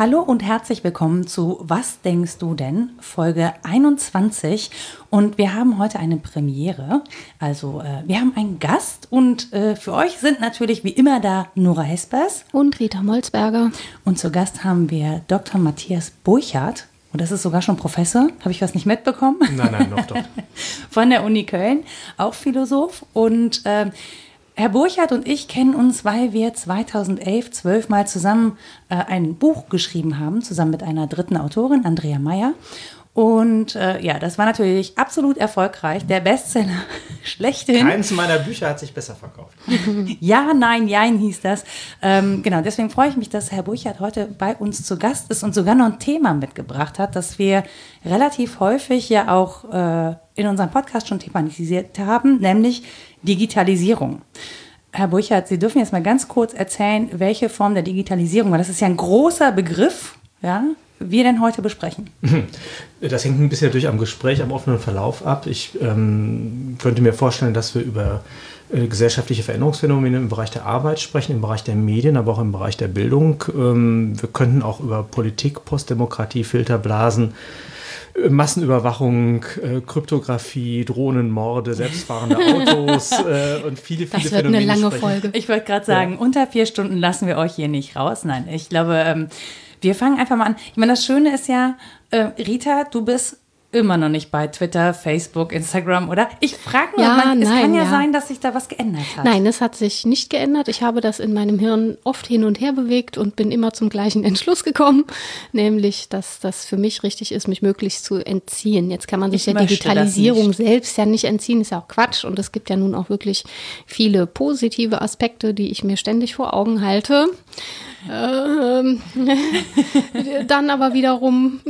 Hallo und herzlich willkommen zu Was denkst du denn? Folge 21. Und wir haben heute eine Premiere. Also äh, wir haben einen Gast und äh, für euch sind natürlich wie immer da Nora Hespers und Rita Molzberger. Und zu Gast haben wir Dr. Matthias Burchardt. Und das ist sogar schon Professor. Habe ich was nicht mitbekommen? Nein, nein, noch doch. Von der Uni Köln, auch Philosoph. Und äh, Herr Burchardt und ich kennen uns, weil wir 2011 zwölfmal zusammen äh, ein Buch geschrieben haben, zusammen mit einer dritten Autorin, Andrea Meyer. Und äh, ja, das war natürlich absolut erfolgreich. Der Bestseller schlechthin. Keins meiner Bücher hat sich besser verkauft. ja, nein, jein hieß das. Ähm, genau, deswegen freue ich mich, dass Herr Burchardt heute bei uns zu Gast ist und sogar noch ein Thema mitgebracht hat, das wir relativ häufig ja auch äh, in unserem Podcast schon thematisiert haben, nämlich Digitalisierung. Herr Burchardt, Sie dürfen jetzt mal ganz kurz erzählen, welche Form der Digitalisierung, weil das ist ja ein großer Begriff, ja, wir denn heute besprechen. Das hängt ein bisschen natürlich am Gespräch, am offenen Verlauf ab. Ich ähm, könnte mir vorstellen, dass wir über äh, gesellschaftliche Veränderungsphänomene im Bereich der Arbeit sprechen, im Bereich der Medien, aber auch im Bereich der Bildung. Ähm, wir könnten auch über Politik, Postdemokratie, Filterblasen, Massenüberwachung, äh, Kryptographie, Drohnenmorde, selbstfahrende Autos äh, und viele, viele das wird Phänomene eine lange sprechen. Folge. Ich wollte gerade sagen, ja. unter vier Stunden lassen wir euch hier nicht raus. Nein, ich glaube, ähm, wir fangen einfach mal an. Ich meine, das Schöne ist ja, äh, Rita, du bist immer noch nicht bei Twitter, Facebook, Instagram, oder? Ich frage nur, ja, man, es nein, kann ja, ja, sein, dass sich da was geändert hat. Nein, es hat sich nicht geändert. Ich habe das in meinem Hirn oft hin und her bewegt und bin immer zum gleichen Entschluss gekommen, nämlich, dass das für mich richtig ist, mich möglichst zu entziehen. Jetzt kann man sich ich der Digitalisierung selbst ja nicht entziehen, ist ja auch Quatsch. Und es gibt ja nun auch wirklich viele positive Aspekte, die ich mir ständig vor Augen halte. Ähm, dann aber wiederum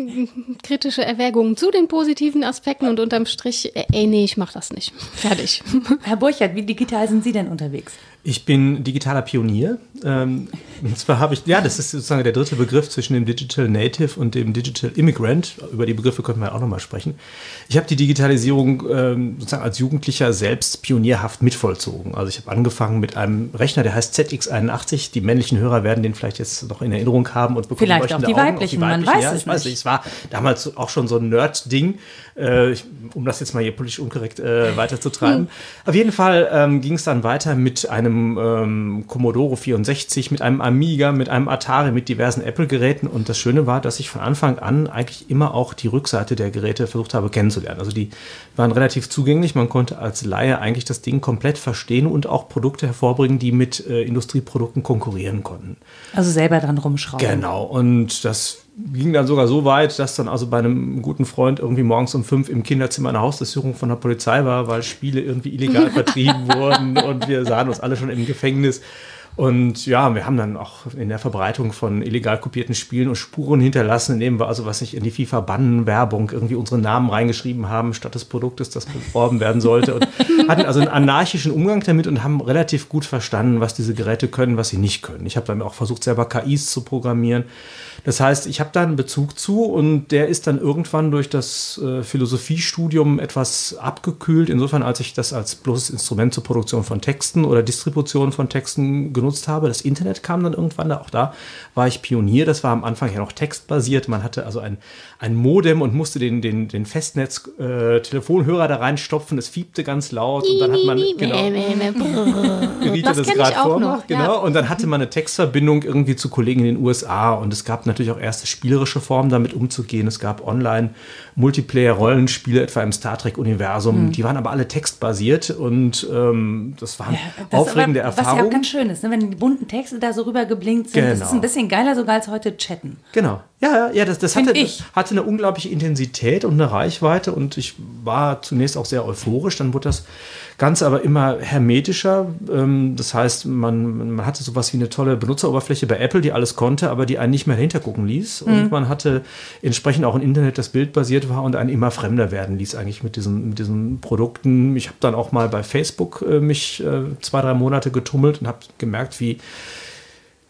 kritische Erwägungen zu den positiven Aspekten und unterm Strich, äh, ey, nee, ich mach das nicht. Fertig. Herr Burchert, wie digital sind Sie denn unterwegs? Ich bin digitaler Pionier. Ähm, und zwar habe ich, ja, das ist sozusagen der dritte Begriff zwischen dem Digital Native und dem Digital Immigrant. Über die Begriffe könnten wir auch nochmal sprechen. Ich habe die Digitalisierung ähm, sozusagen als Jugendlicher selbst pionierhaft mitvollzogen. Also ich habe angefangen mit einem Rechner, der heißt ZX81. Die männlichen Hörer werden den vielleicht jetzt noch in Erinnerung haben und bekommen Vielleicht auch die, Augen, weiblichen, auch die weiblichen, man weiß ja, es weiß nicht. Es war damals auch schon so ein Nerd-Ding, äh, um das jetzt mal hier politisch unkorrekt äh, weiterzutreiben. Hm. Auf jeden Fall ähm, ging es dann weiter mit einem einem ähm, Commodore 64, mit einem Amiga, mit einem Atari, mit diversen Apple-Geräten. Und das Schöne war, dass ich von Anfang an eigentlich immer auch die Rückseite der Geräte versucht habe kennenzulernen. Also die waren relativ zugänglich. Man konnte als Laie eigentlich das Ding komplett verstehen und auch Produkte hervorbringen, die mit äh, Industrieprodukten konkurrieren konnten. Also selber dran rumschrauben. Genau. Und das ging dann sogar so weit, dass dann also bei einem guten Freund irgendwie morgens um fünf im Kinderzimmer eine Hausdurchsuchung von der Polizei war, weil Spiele irgendwie illegal vertrieben wurden und wir sahen uns alle schon im Gefängnis. Und ja, wir haben dann auch in der Verbreitung von illegal kopierten Spielen und Spuren hinterlassen, indem wir also, was ich in die FIFA-Bannen-Werbung irgendwie unsere Namen reingeschrieben haben, statt des Produktes, das beworben werden sollte. Und hatten also einen anarchischen Umgang damit und haben relativ gut verstanden, was diese Geräte können, was sie nicht können. Ich habe dann auch versucht, selber KIs zu programmieren. Das heißt, ich habe da einen Bezug zu und der ist dann irgendwann durch das äh, Philosophiestudium etwas abgekühlt. Insofern, als ich das als bloßes Instrument zur Produktion von Texten oder Distribution von Texten genutzt habe. Das Internet kam dann irgendwann, auch da war ich Pionier. Das war am Anfang ja noch textbasiert. Man hatte also ein, ein Modem und musste den, den, den Festnetz-Telefonhörer äh, da reinstopfen. Es fiebte ganz laut und dann hat man genau, das, das gerade vormacht, genau. Ja. Und dann hatte man eine Textverbindung irgendwie zu Kollegen in den USA und es gab natürlich auch erste spielerische Formen, damit umzugehen. Es gab online Multiplayer-Rollenspiele, etwa im Star Trek-Universum. Mhm. Die waren aber alle textbasiert und ähm, das waren ja, das aufregende aber, Erfahrungen. Was ja auch ganz schön ist, ne? wenn die bunten Texte da so rüber geblinkt sind. Genau. Das ist ein bisschen geiler sogar als heute chatten. Genau. Ja, ja, das, das hatte, hatte eine unglaubliche Intensität und eine Reichweite und ich war zunächst auch sehr euphorisch. Dann wurde das Ganze aber immer hermetischer. Ähm, das heißt, man, man hatte sowas wie eine tolle Benutzeroberfläche bei Apple, die alles konnte, aber die einen nicht mehr dahinter gucken ließ. Und mhm. man hatte entsprechend auch ein Internet, das bildbasiert war und einen immer fremder werden ließ eigentlich mit diesen, mit diesen Produkten. Ich habe dann auch mal bei Facebook äh, mich äh, zwei, drei Monate getummelt und habe gemerkt, wie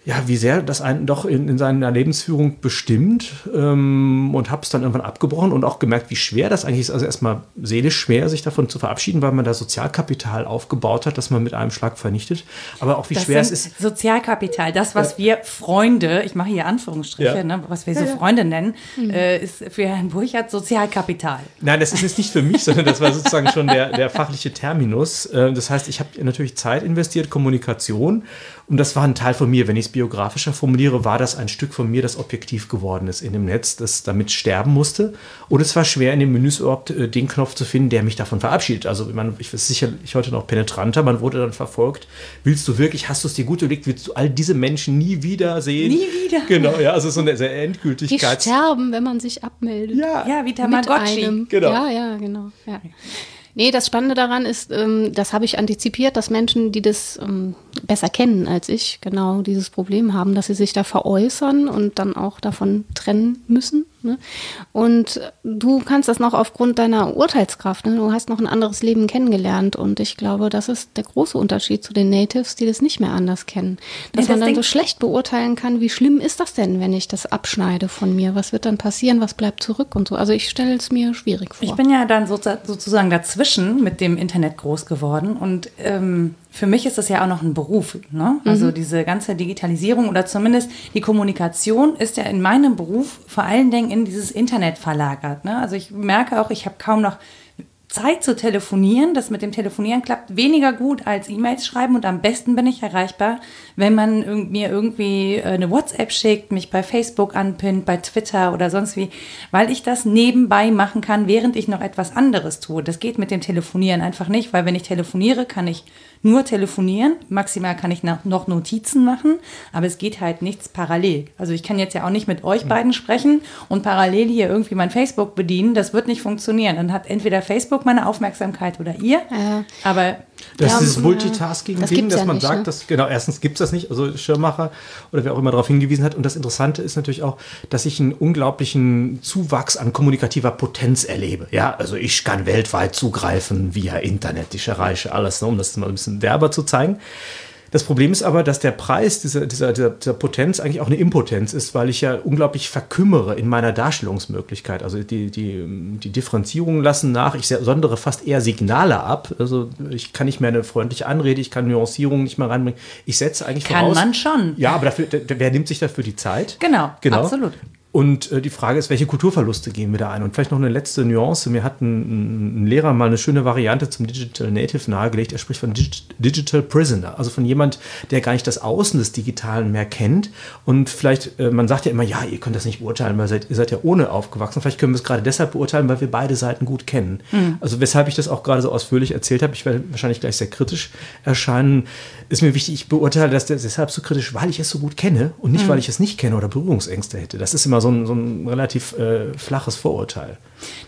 ja, wie sehr das einen doch in, in seiner Lebensführung bestimmt ähm, und habe es dann irgendwann abgebrochen und auch gemerkt, wie schwer das eigentlich ist. Also erstmal seelisch schwer, sich davon zu verabschieden, weil man da Sozialkapital aufgebaut hat, das man mit einem Schlag vernichtet. Aber auch wie das schwer es ist. Sozialkapital, das, was ja. wir Freunde, ich mache hier Anführungsstriche, ja. ne, was wir so Freunde nennen, mhm. äh, ist für Herrn Burchardt Sozialkapital. Nein, das ist jetzt nicht für mich, sondern das war sozusagen schon der, der fachliche Terminus. Äh, das heißt, ich habe natürlich Zeit investiert, Kommunikation und das war ein Teil von mir. Wenn ich es biografischer formuliere, war das ein Stück von mir, das objektiv geworden ist in dem Netz, das damit sterben musste. Und es war schwer, in den Menüs überhaupt äh, den Knopf zu finden, der mich davon verabschiedet. Also man, ich weiß sicherlich heute noch penetranter, man wurde dann verfolgt. Willst du wirklich, hast du es dir gut überlegt, willst du all diese Menschen nie wieder sehen? Nie wieder. Genau, ja, also so eine sehr Endgültigkeit. Die sterben, wenn man sich abmeldet. Ja, ja wie Tamagotchi. Genau. Ja, ja, genau. Ja. Nee, das Spannende daran ist, ähm, das habe ich antizipiert, dass Menschen, die das ähm, besser kennen als ich, genau dieses Problem haben, dass sie sich da veräußern und dann auch davon trennen müssen. Ne? Und du kannst das noch aufgrund deiner Urteilskraft. Ne? Du hast noch ein anderes Leben kennengelernt. Und ich glaube, das ist der große Unterschied zu den Natives, die das nicht mehr anders kennen. Dass ja, das man dann so schlecht beurteilen kann, wie schlimm ist das denn, wenn ich das abschneide von mir? Was wird dann passieren? Was bleibt zurück und so? Also ich stelle es mir schwierig vor. Ich bin ja dann sozusagen dazwischen mit dem Internet groß geworden und ähm, für mich ist das ja auch noch ein Beruf. Ne? Also mhm. diese ganze Digitalisierung oder zumindest die Kommunikation ist ja in meinem Beruf vor allen Dingen in dieses Internet verlagert. Ne? Also ich merke auch, ich habe kaum noch Zeit zu telefonieren. Das mit dem Telefonieren klappt weniger gut als E-Mails schreiben und am besten bin ich erreichbar, wenn man mir irgendwie äh, eine WhatsApp schickt, mich bei Facebook anpinnt, bei Twitter oder sonst wie, weil ich das nebenbei machen kann, während ich noch etwas anderes tue. Das geht mit dem Telefonieren einfach nicht, weil wenn ich telefoniere, kann ich nur telefonieren. Maximal kann ich noch Notizen machen, aber es geht halt nichts parallel. Also ich kann jetzt ja auch nicht mit euch beiden sprechen und parallel hier irgendwie mein Facebook bedienen. Das wird nicht funktionieren. Dann hat entweder Facebook meine Aufmerksamkeit oder ihr. Ja. Aber das ja, ist dieses Multitasking-Ding, das dass man nicht, sagt, ne? dass, genau, erstens gibt es das nicht, also Schirmmacher oder wer auch immer darauf hingewiesen hat. Und das Interessante ist natürlich auch, dass ich einen unglaublichen Zuwachs an kommunikativer Potenz erlebe. Ja, also ich kann weltweit zugreifen via Internet, ich erreiche alles, ne, um das mal ein bisschen derber zu zeigen. Das Problem ist aber, dass der Preis dieser, dieser, dieser, dieser, Potenz eigentlich auch eine Impotenz ist, weil ich ja unglaublich verkümmere in meiner Darstellungsmöglichkeit. Also die, die, die Differenzierungen lassen nach. Ich sondere fast eher Signale ab. Also ich kann nicht mehr eine freundliche Anrede, ich kann Nuancierungen nicht mehr reinbringen. Ich setze eigentlich kann voraus. Kann man schon. Ja, aber dafür, wer nimmt sich dafür die Zeit? Genau, genau. absolut. Und äh, die Frage ist, welche Kulturverluste gehen wir da ein? Und vielleicht noch eine letzte Nuance. Mir hat ein, ein Lehrer mal eine schöne Variante zum Digital Native nahegelegt. Er spricht von Digi Digital Prisoner, also von jemand, der gar nicht das Außen des Digitalen mehr kennt. Und vielleicht, äh, man sagt ja immer, ja, ihr könnt das nicht beurteilen, weil seid, ihr seid ja ohne aufgewachsen. Vielleicht können wir es gerade deshalb beurteilen, weil wir beide Seiten gut kennen. Mhm. Also weshalb ich das auch gerade so ausführlich erzählt habe, ich werde wahrscheinlich gleich sehr kritisch erscheinen, ist mir wichtig, ich beurteile das deshalb so kritisch, weil ich es so gut kenne und nicht, mhm. weil ich es nicht kenne oder Berührungsängste hätte. Das ist immer so ein, so ein relativ äh, flaches Vorurteil.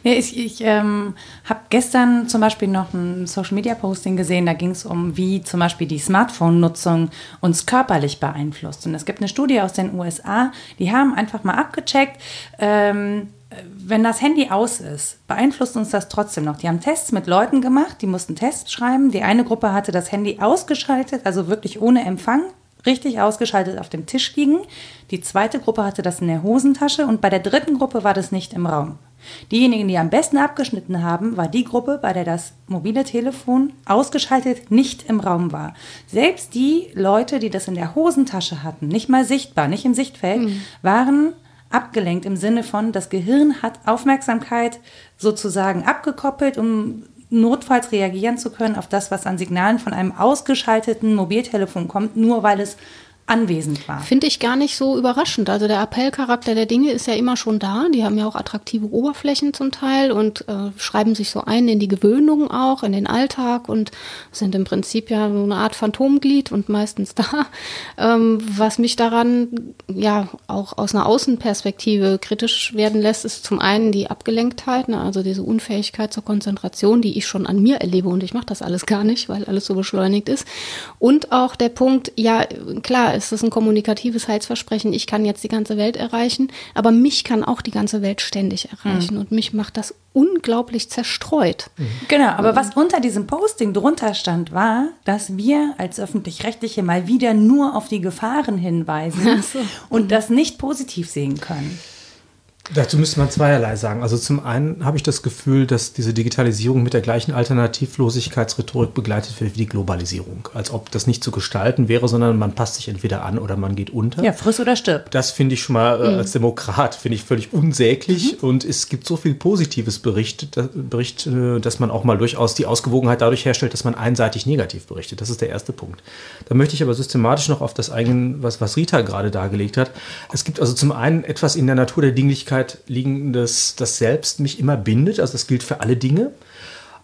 Ja, ich ich ähm, habe gestern zum Beispiel noch ein Social Media Posting gesehen, da ging es um, wie zum Beispiel die Smartphone-Nutzung uns körperlich beeinflusst. Und es gibt eine Studie aus den USA, die haben einfach mal abgecheckt, ähm, wenn das Handy aus ist, beeinflusst uns das trotzdem noch. Die haben Tests mit Leuten gemacht, die mussten Tests schreiben. Die eine Gruppe hatte das Handy ausgeschaltet, also wirklich ohne Empfang richtig ausgeschaltet auf dem Tisch liegen. Die zweite Gruppe hatte das in der Hosentasche und bei der dritten Gruppe war das nicht im Raum. Diejenigen, die am besten abgeschnitten haben, war die Gruppe, bei der das mobile Telefon ausgeschaltet nicht im Raum war. Selbst die Leute, die das in der Hosentasche hatten, nicht mal sichtbar, nicht im Sichtfeld, mhm. waren abgelenkt im Sinne von, das Gehirn hat Aufmerksamkeit sozusagen abgekoppelt, um notfalls reagieren zu können auf das, was an Signalen von einem ausgeschalteten Mobiltelefon kommt, nur weil es anwesend war. Finde ich gar nicht so überraschend. Also der Appellcharakter der Dinge ist ja immer schon da. Die haben ja auch attraktive Oberflächen zum Teil und äh, schreiben sich so ein in die Gewöhnung auch, in den Alltag und sind im Prinzip ja so eine Art Phantomglied und meistens da. Ähm, was mich daran ja auch aus einer Außenperspektive kritisch werden lässt, ist zum einen die Abgelenktheit, ne? also diese Unfähigkeit zur Konzentration, die ich schon an mir erlebe und ich mache das alles gar nicht, weil alles so beschleunigt ist. Und auch der Punkt, ja klar, ist es ein kommunikatives Heilsversprechen, ich kann jetzt die ganze Welt erreichen, aber mich kann auch die ganze Welt ständig erreichen. Mhm. Und mich macht das unglaublich zerstreut. Mhm. Genau, aber was unter diesem Posting drunter stand, war, dass wir als öffentlich-rechtliche mal wieder nur auf die Gefahren hinweisen so. und das nicht positiv sehen können. Dazu müsste man zweierlei sagen. Also zum einen habe ich das Gefühl, dass diese Digitalisierung mit der gleichen Alternativlosigkeitsrhetorik begleitet wird wie die Globalisierung. Als ob das nicht zu gestalten wäre, sondern man passt sich entweder an oder man geht unter. Ja, friss oder stirb. Das finde ich schon mal äh, mhm. als Demokrat finde ich völlig unsäglich. Mhm. Und es gibt so viel positives Bericht, da, Bericht, äh, dass man auch mal durchaus die Ausgewogenheit dadurch herstellt, dass man einseitig negativ berichtet. Das ist der erste Punkt. Da möchte ich aber systematisch noch auf das eigene, was, was Rita gerade dargelegt hat. Es gibt also zum einen etwas in der Natur der Dinglichkeit, Persönlichkeit liegendes, das selbst mich immer bindet. Also das gilt für alle Dinge.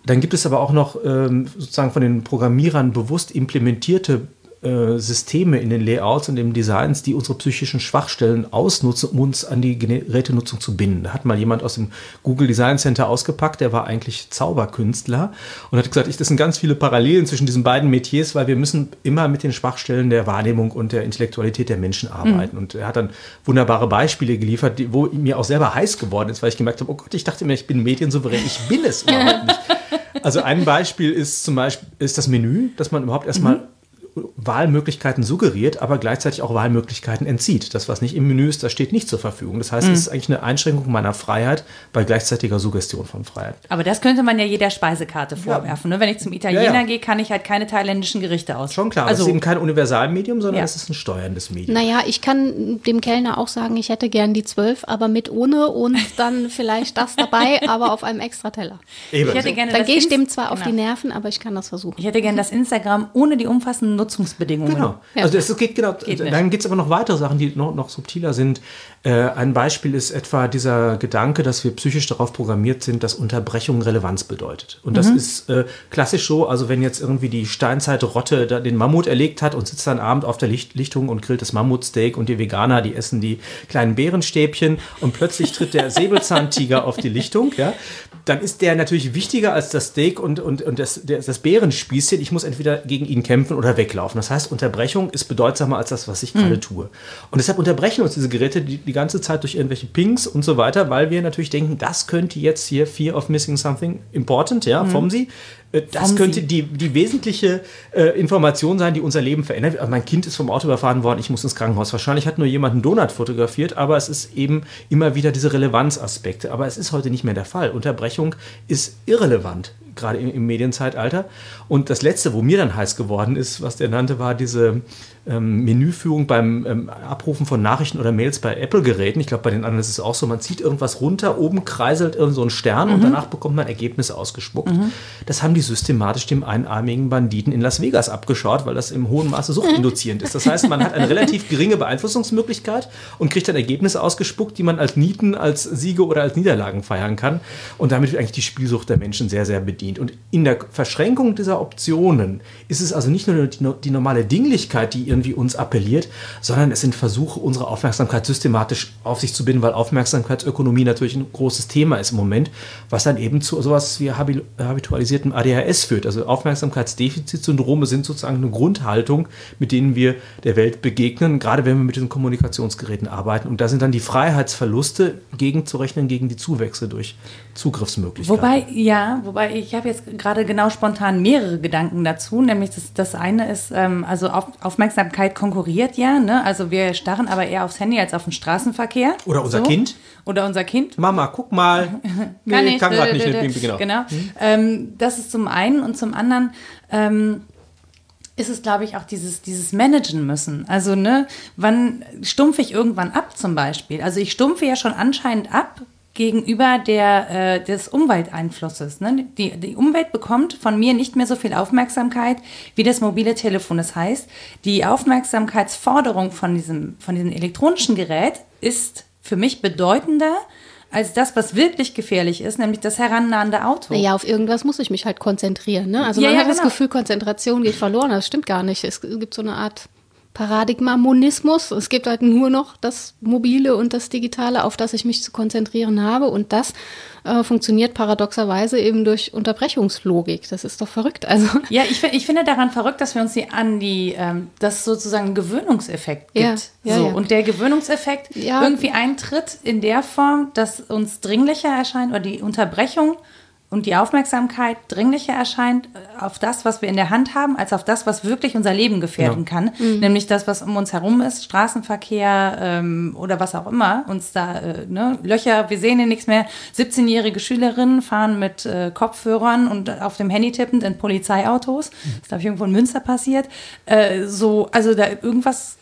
Dann gibt es aber auch noch ähm, sozusagen von den Programmierern bewusst implementierte äh, Systeme in den Layouts und den Designs, die unsere psychischen Schwachstellen ausnutzen, um uns an die Gerätenutzung zu binden. Da hat mal jemand aus dem Google Design Center ausgepackt, der war eigentlich Zauberkünstler und hat gesagt, das sind ganz viele Parallelen zwischen diesen beiden Metiers, weil wir müssen immer mit den Schwachstellen der Wahrnehmung und der Intellektualität der Menschen arbeiten. Mhm. Und er hat dann wunderbare Beispiele geliefert, wo mir auch selber heiß geworden ist, weil ich gemerkt habe, oh Gott, ich dachte mir, ich bin mediensouverän, ich bin es überhaupt nicht. Also ein Beispiel ist zum Beispiel ist das Menü, dass man überhaupt erstmal mhm Wahlmöglichkeiten suggeriert, aber gleichzeitig auch Wahlmöglichkeiten entzieht. Das, was nicht im Menü ist, das steht nicht zur Verfügung. Das heißt, mhm. es ist eigentlich eine Einschränkung meiner Freiheit bei gleichzeitiger Suggestion von Freiheit. Aber das könnte man ja jeder Speisekarte vorwerfen. Ja. Ne? Wenn ich zum Italiener ja, ja. gehe, kann ich halt keine thailändischen Gerichte aus. Schon klar, also, es ist eben kein Universalmedium, sondern es ist ein steuerndes Medium. Naja, ich kann dem Kellner auch sagen, ich hätte gern die zwölf, aber mit ohne und dann vielleicht das dabei, aber auf einem extra Teller. Eben. Ich hätte gerne dann gehe ich dem zwar genau. auf die Nerven, aber ich kann das versuchen. Ich hätte gerne das Instagram ohne die umfassenden Nutzungsbedingungen. Genau. Ja. Also es geht genau. Geht dann gibt es aber noch weitere Sachen, die noch, noch subtiler sind. Äh, ein Beispiel ist etwa dieser Gedanke, dass wir psychisch darauf programmiert sind, dass Unterbrechung Relevanz bedeutet. Und das mhm. ist äh, klassisch so, also wenn jetzt irgendwie die Steinzeit-Rotte den Mammut erlegt hat und sitzt dann abend auf der Licht Lichtung und grillt das Mammutsteak und die Veganer, die essen die kleinen Bärenstäbchen und plötzlich tritt der Säbelzahntiger auf die Lichtung, ja, dann ist der natürlich wichtiger als das Steak und, und, und das, der, das Bärenspießchen. Ich muss entweder gegen ihn kämpfen oder weglaufen. Das heißt, Unterbrechung ist bedeutsamer als das, was ich gerade mhm. tue. Und deshalb unterbrechen uns diese Geräte die, die ganze Zeit durch irgendwelche Pings und so weiter, weil wir natürlich denken, das könnte jetzt hier Fear of Missing Something Important, ja, mhm. vom Sie. Äh, das könnte die, die wesentliche äh, Information sein, die unser Leben verändert. Also mein Kind ist vom Auto überfahren worden, ich muss ins Krankenhaus. Wahrscheinlich hat nur jemand einen Donut fotografiert, aber es ist eben immer wieder diese Relevanzaspekte. Aber es ist heute nicht mehr der Fall. Unterbrechung ist irrelevant gerade im, im, Medienzeitalter. Und das Letzte, wo mir dann heiß geworden ist, was der nannte, war diese ähm, Menüführung beim ähm, Abrufen von Nachrichten oder Mails bei Apple-Geräten. Ich glaube, bei den anderen ist es auch so, man zieht irgendwas runter, oben kreiselt irgend so ein Stern mhm. und danach bekommt man Ergebnisse ausgespuckt. Mhm. Das haben die systematisch dem einarmigen Banditen in Las Vegas abgeschaut, weil das im hohen Maße suchtinduzierend ist. Das heißt, man hat eine relativ geringe Beeinflussungsmöglichkeit und kriegt dann Ergebnisse ausgespuckt, die man als Nieten, als Siege oder als Niederlagen feiern kann. Und damit wird eigentlich die Spielsucht der Menschen sehr, sehr bedient. Und in der Verschränkung dieser Optionen ist es also nicht nur die, die normale Dinglichkeit, die irgendwie uns appelliert, sondern es sind Versuche, unsere Aufmerksamkeit systematisch auf sich zu binden, weil Aufmerksamkeitsökonomie natürlich ein großes Thema ist im Moment, was dann eben zu sowas wie habitualisiertem ADHS führt. Also Aufmerksamkeitsdefizitsyndrome sind sozusagen eine Grundhaltung, mit denen wir der Welt begegnen, gerade wenn wir mit diesen Kommunikationsgeräten arbeiten. Und da sind dann die Freiheitsverluste gegenzurechnen gegen die Zuwächse durch Zugriffsmöglichkeiten. Wobei, ja, wobei ich habe jetzt gerade genau spontan mehrere Gedanken dazu, nämlich das, das eine ist, ähm, also auf, Aufmerksamkeit konkurriert ja, ne? also wir starren aber eher aufs Handy als auf den Straßenverkehr. Oder unser so. Kind. Oder unser Kind. Mama, guck mal. nee, kann ich. Kann gerade nicht. Mit, genau. genau. Hm? Ähm, das ist zum einen und zum anderen ähm, ist es, glaube ich, auch dieses, dieses Managen müssen. Also, ne, wann stumpfe ich irgendwann ab zum Beispiel? Also ich stumpfe ja schon anscheinend ab, gegenüber der, äh, des Umwelteinflusses. Ne? Die, die Umwelt bekommt von mir nicht mehr so viel Aufmerksamkeit wie das mobile Telefon. Das heißt, die Aufmerksamkeitsforderung von diesem, von diesem elektronischen Gerät ist für mich bedeutender als das, was wirklich gefährlich ist, nämlich das herannahende Auto. Ja, auf irgendwas muss ich mich halt konzentrieren. Ne? Also ja, man ja, hat genau. das Gefühl, Konzentration geht verloren. Das stimmt gar nicht. Es gibt so eine Art Paradigma Monismus. Es gibt halt nur noch das Mobile und das Digitale, auf das ich mich zu konzentrieren habe. Und das äh, funktioniert paradoxerweise eben durch Unterbrechungslogik. Das ist doch verrückt. Also ja, ich, ich finde daran verrückt, dass wir uns die an die, ähm, dass sozusagen einen Gewöhnungseffekt gibt. Ja, ja, so. Ja. Und der Gewöhnungseffekt irgendwie eintritt in der Form, dass uns dringlicher erscheint oder die Unterbrechung und die Aufmerksamkeit dringlicher erscheint äh, auf das, was wir in der Hand haben, als auf das, was wirklich unser Leben gefährden ja. kann. Mhm. Nämlich das, was um uns herum ist, Straßenverkehr ähm, oder was auch immer, uns da, äh, ne, Löcher, wir sehen hier nichts mehr. 17-jährige Schülerinnen fahren mit äh, Kopfhörern und auf dem Handy tippend in Polizeiautos. Mhm. Das ist, glaube ich, irgendwo in Münster passiert. Äh, so, also da irgendwas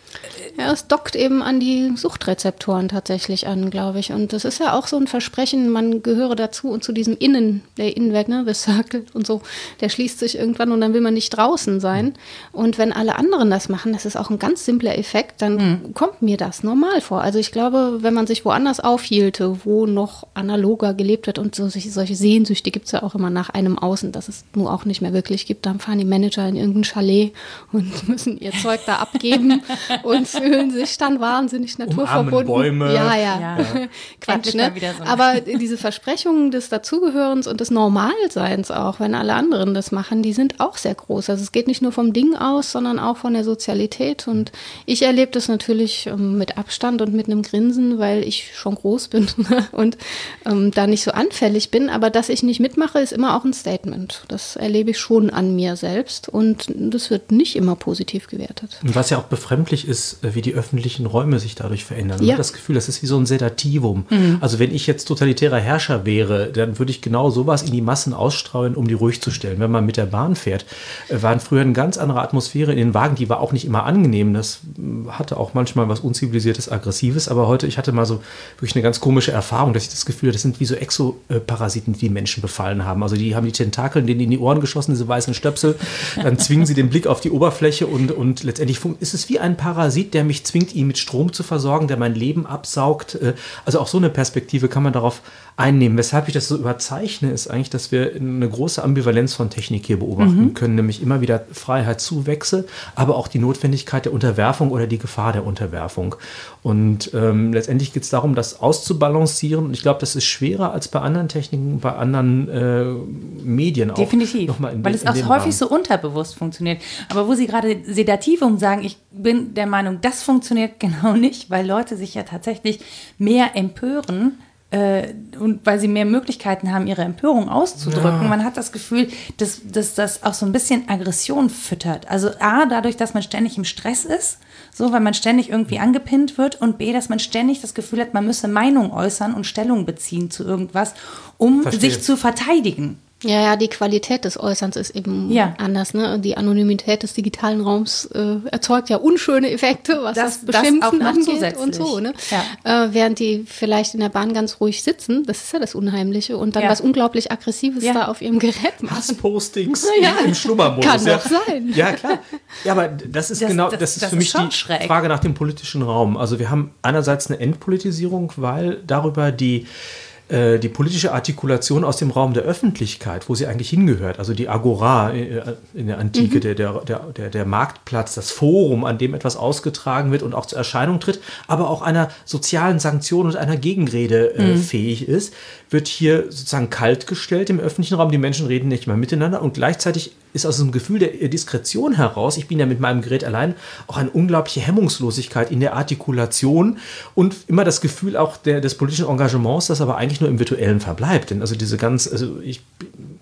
ja, es dockt eben an die Suchtrezeptoren tatsächlich an, glaube ich. Und das ist ja auch so ein Versprechen, man gehöre dazu und zu diesem Innen, der Innenwelt, ne, the circle und so, der schließt sich irgendwann und dann will man nicht draußen sein. Und wenn alle anderen das machen, das ist auch ein ganz simpler Effekt, dann mhm. kommt mir das normal vor. Also ich glaube, wenn man sich woanders aufhielte, wo noch analoger gelebt wird und so, solche Sehnsüchte gibt es ja auch immer nach einem Außen, dass es nur auch nicht mehr wirklich gibt, dann fahren die Manager in irgendein Chalet und müssen ihr Zeug da abgeben und fühlen sich dann wahnsinnig naturverbunden. Bäume. Ja, ja. ja. Quatsch, ne? So Aber diese Versprechungen des Dazugehörens und des Normalseins auch, wenn alle anderen das machen, die sind auch sehr groß. Also es geht nicht nur vom Ding aus, sondern auch von der Sozialität. Und ich erlebe das natürlich ähm, mit Abstand und mit einem Grinsen, weil ich schon groß bin und ähm, da nicht so anfällig bin. Aber dass ich nicht mitmache, ist immer auch ein Statement. Das erlebe ich schon an mir selbst und das wird nicht immer positiv gewertet. Und was ja auch befremdlich ist, äh, wie die öffentlichen Räume sich dadurch verändern. Ja. Ich habe das Gefühl, das ist wie so ein Sedativum. Mhm. Also wenn ich jetzt totalitärer Herrscher wäre, dann würde ich genau sowas in die Massen ausstrahlen, um die ruhig zu stellen. Wenn man mit der Bahn fährt, äh, waren früher eine ganz andere Atmosphäre in den Wagen, die war auch nicht immer angenehm. Das hm, hatte auch manchmal was unzivilisiertes, aggressives. Aber heute, ich hatte mal so wirklich eine ganz komische Erfahrung, dass ich das Gefühl hatte, das sind wie so Exoparasiten, die die Menschen befallen haben. Also die haben die Tentakel denen in die Ohren geschossen, diese weißen Stöpsel. Dann zwingen sie den Blick auf die Oberfläche und, und letztendlich ist es wie ein Parasit, der mich zwingt, ihn mit Strom zu versorgen, der mein Leben absaugt. Äh, also auch so eine Perspektive kann man darauf einnehmen. Weshalb ich das so überzeichne, ist eigentlich, dass wir eine große Ambivalenz von Technik hier beobachten mhm. können, nämlich immer wieder Freiheitszuwächse, aber auch die Notwendigkeit der Unterwerfung oder die Gefahr der Unterwerfung. Und ähm, letztendlich geht es darum, das auszubalancieren. Und ich glaube, das ist schwerer als bei anderen Techniken, bei anderen äh, Medien auch. Definitiv, weil es auch häufig Rahmen. so unterbewusst funktioniert. Aber wo Sie gerade Sedativum sagen, ich bin der Meinung, das funktioniert genau nicht, weil Leute sich ja tatsächlich mehr empören äh, und weil sie mehr Möglichkeiten haben, ihre Empörung auszudrücken. Ja. Man hat das Gefühl, dass, dass das auch so ein bisschen Aggression füttert. Also A, dadurch, dass man ständig im Stress ist, so, weil man ständig irgendwie angepinnt wird und B, dass man ständig das Gefühl hat, man müsse Meinung äußern und Stellung beziehen zu irgendwas, um Verstehe. sich zu verteidigen. Ja, ja, die Qualität des Äußerns ist eben ja. anders. Ne? Die Anonymität des digitalen Raums äh, erzeugt ja unschöne Effekte, was das, das Beschimpfen das angeht und so. Ne? Ja. Äh, während die vielleicht in der Bahn ganz ruhig sitzen, das ist ja das Unheimliche, und dann ja. was unglaublich Aggressives da auf ihrem Gerät machen. Hasspostings ja. im Schlummermodus. Kann doch sein. Ja, klar. Ja, aber das ist genau, das, ist für mich die schräg. Frage nach dem politischen Raum. Also wir haben einerseits eine Entpolitisierung, weil darüber die äh, die politische Artikulation aus dem Raum der Öffentlichkeit, wo sie eigentlich hingehört, also die Agora äh, in der Antike, mhm. der, der, der, der Marktplatz, das Forum, an dem etwas ausgetragen wird und auch zur Erscheinung tritt, aber auch einer sozialen Sanktion und einer Gegenrede äh, mhm. fähig ist, wird hier sozusagen kalt gestellt im öffentlichen Raum. Die Menschen reden nicht mehr miteinander und gleichzeitig ist aus einem Gefühl der Diskretion heraus, ich bin ja mit meinem Gerät allein, auch eine unglaubliche Hemmungslosigkeit in der Artikulation und immer das Gefühl auch der, des politischen Engagements, das aber eigentlich nur im virtuellen verbleibt. Denn also diese ganz, also ich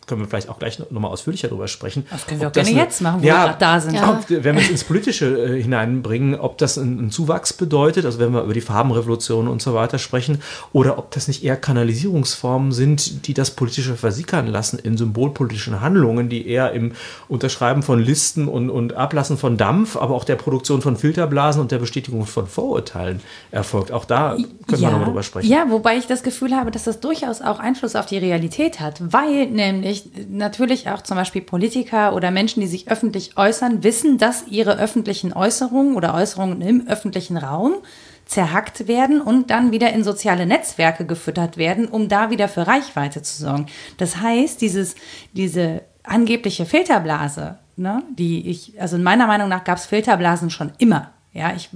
können wir vielleicht auch gleich nochmal ausführlicher darüber sprechen. Das können wir auch gerne eine, jetzt machen, wo ja, wir da sind. Ja. Ob, wenn wir es ins Politische äh, hineinbringen, ob das einen Zuwachs bedeutet, also wenn wir über die Farbenrevolution und so weiter sprechen, oder ob das nicht eher Kanalisierungsformen sind, die das Politische versickern lassen in symbolpolitischen Handlungen, die eher im Unterschreiben von Listen und, und Ablassen von Dampf, aber auch der Produktion von Filterblasen und der Bestätigung von Vorurteilen erfolgt. Auch da können ja. wir nochmal drüber sprechen. Ja, wobei ich das Gefühl habe, dass das durchaus auch Einfluss auf die Realität hat, weil nämlich ich natürlich auch zum Beispiel Politiker oder Menschen, die sich öffentlich äußern, wissen, dass ihre öffentlichen Äußerungen oder Äußerungen im öffentlichen Raum zerhackt werden und dann wieder in soziale Netzwerke gefüttert werden, um da wieder für Reichweite zu sorgen. Das heißt, dieses, diese angebliche Filterblase, ne, die ich, also in meiner Meinung nach gab es Filterblasen schon immer Ja, ich,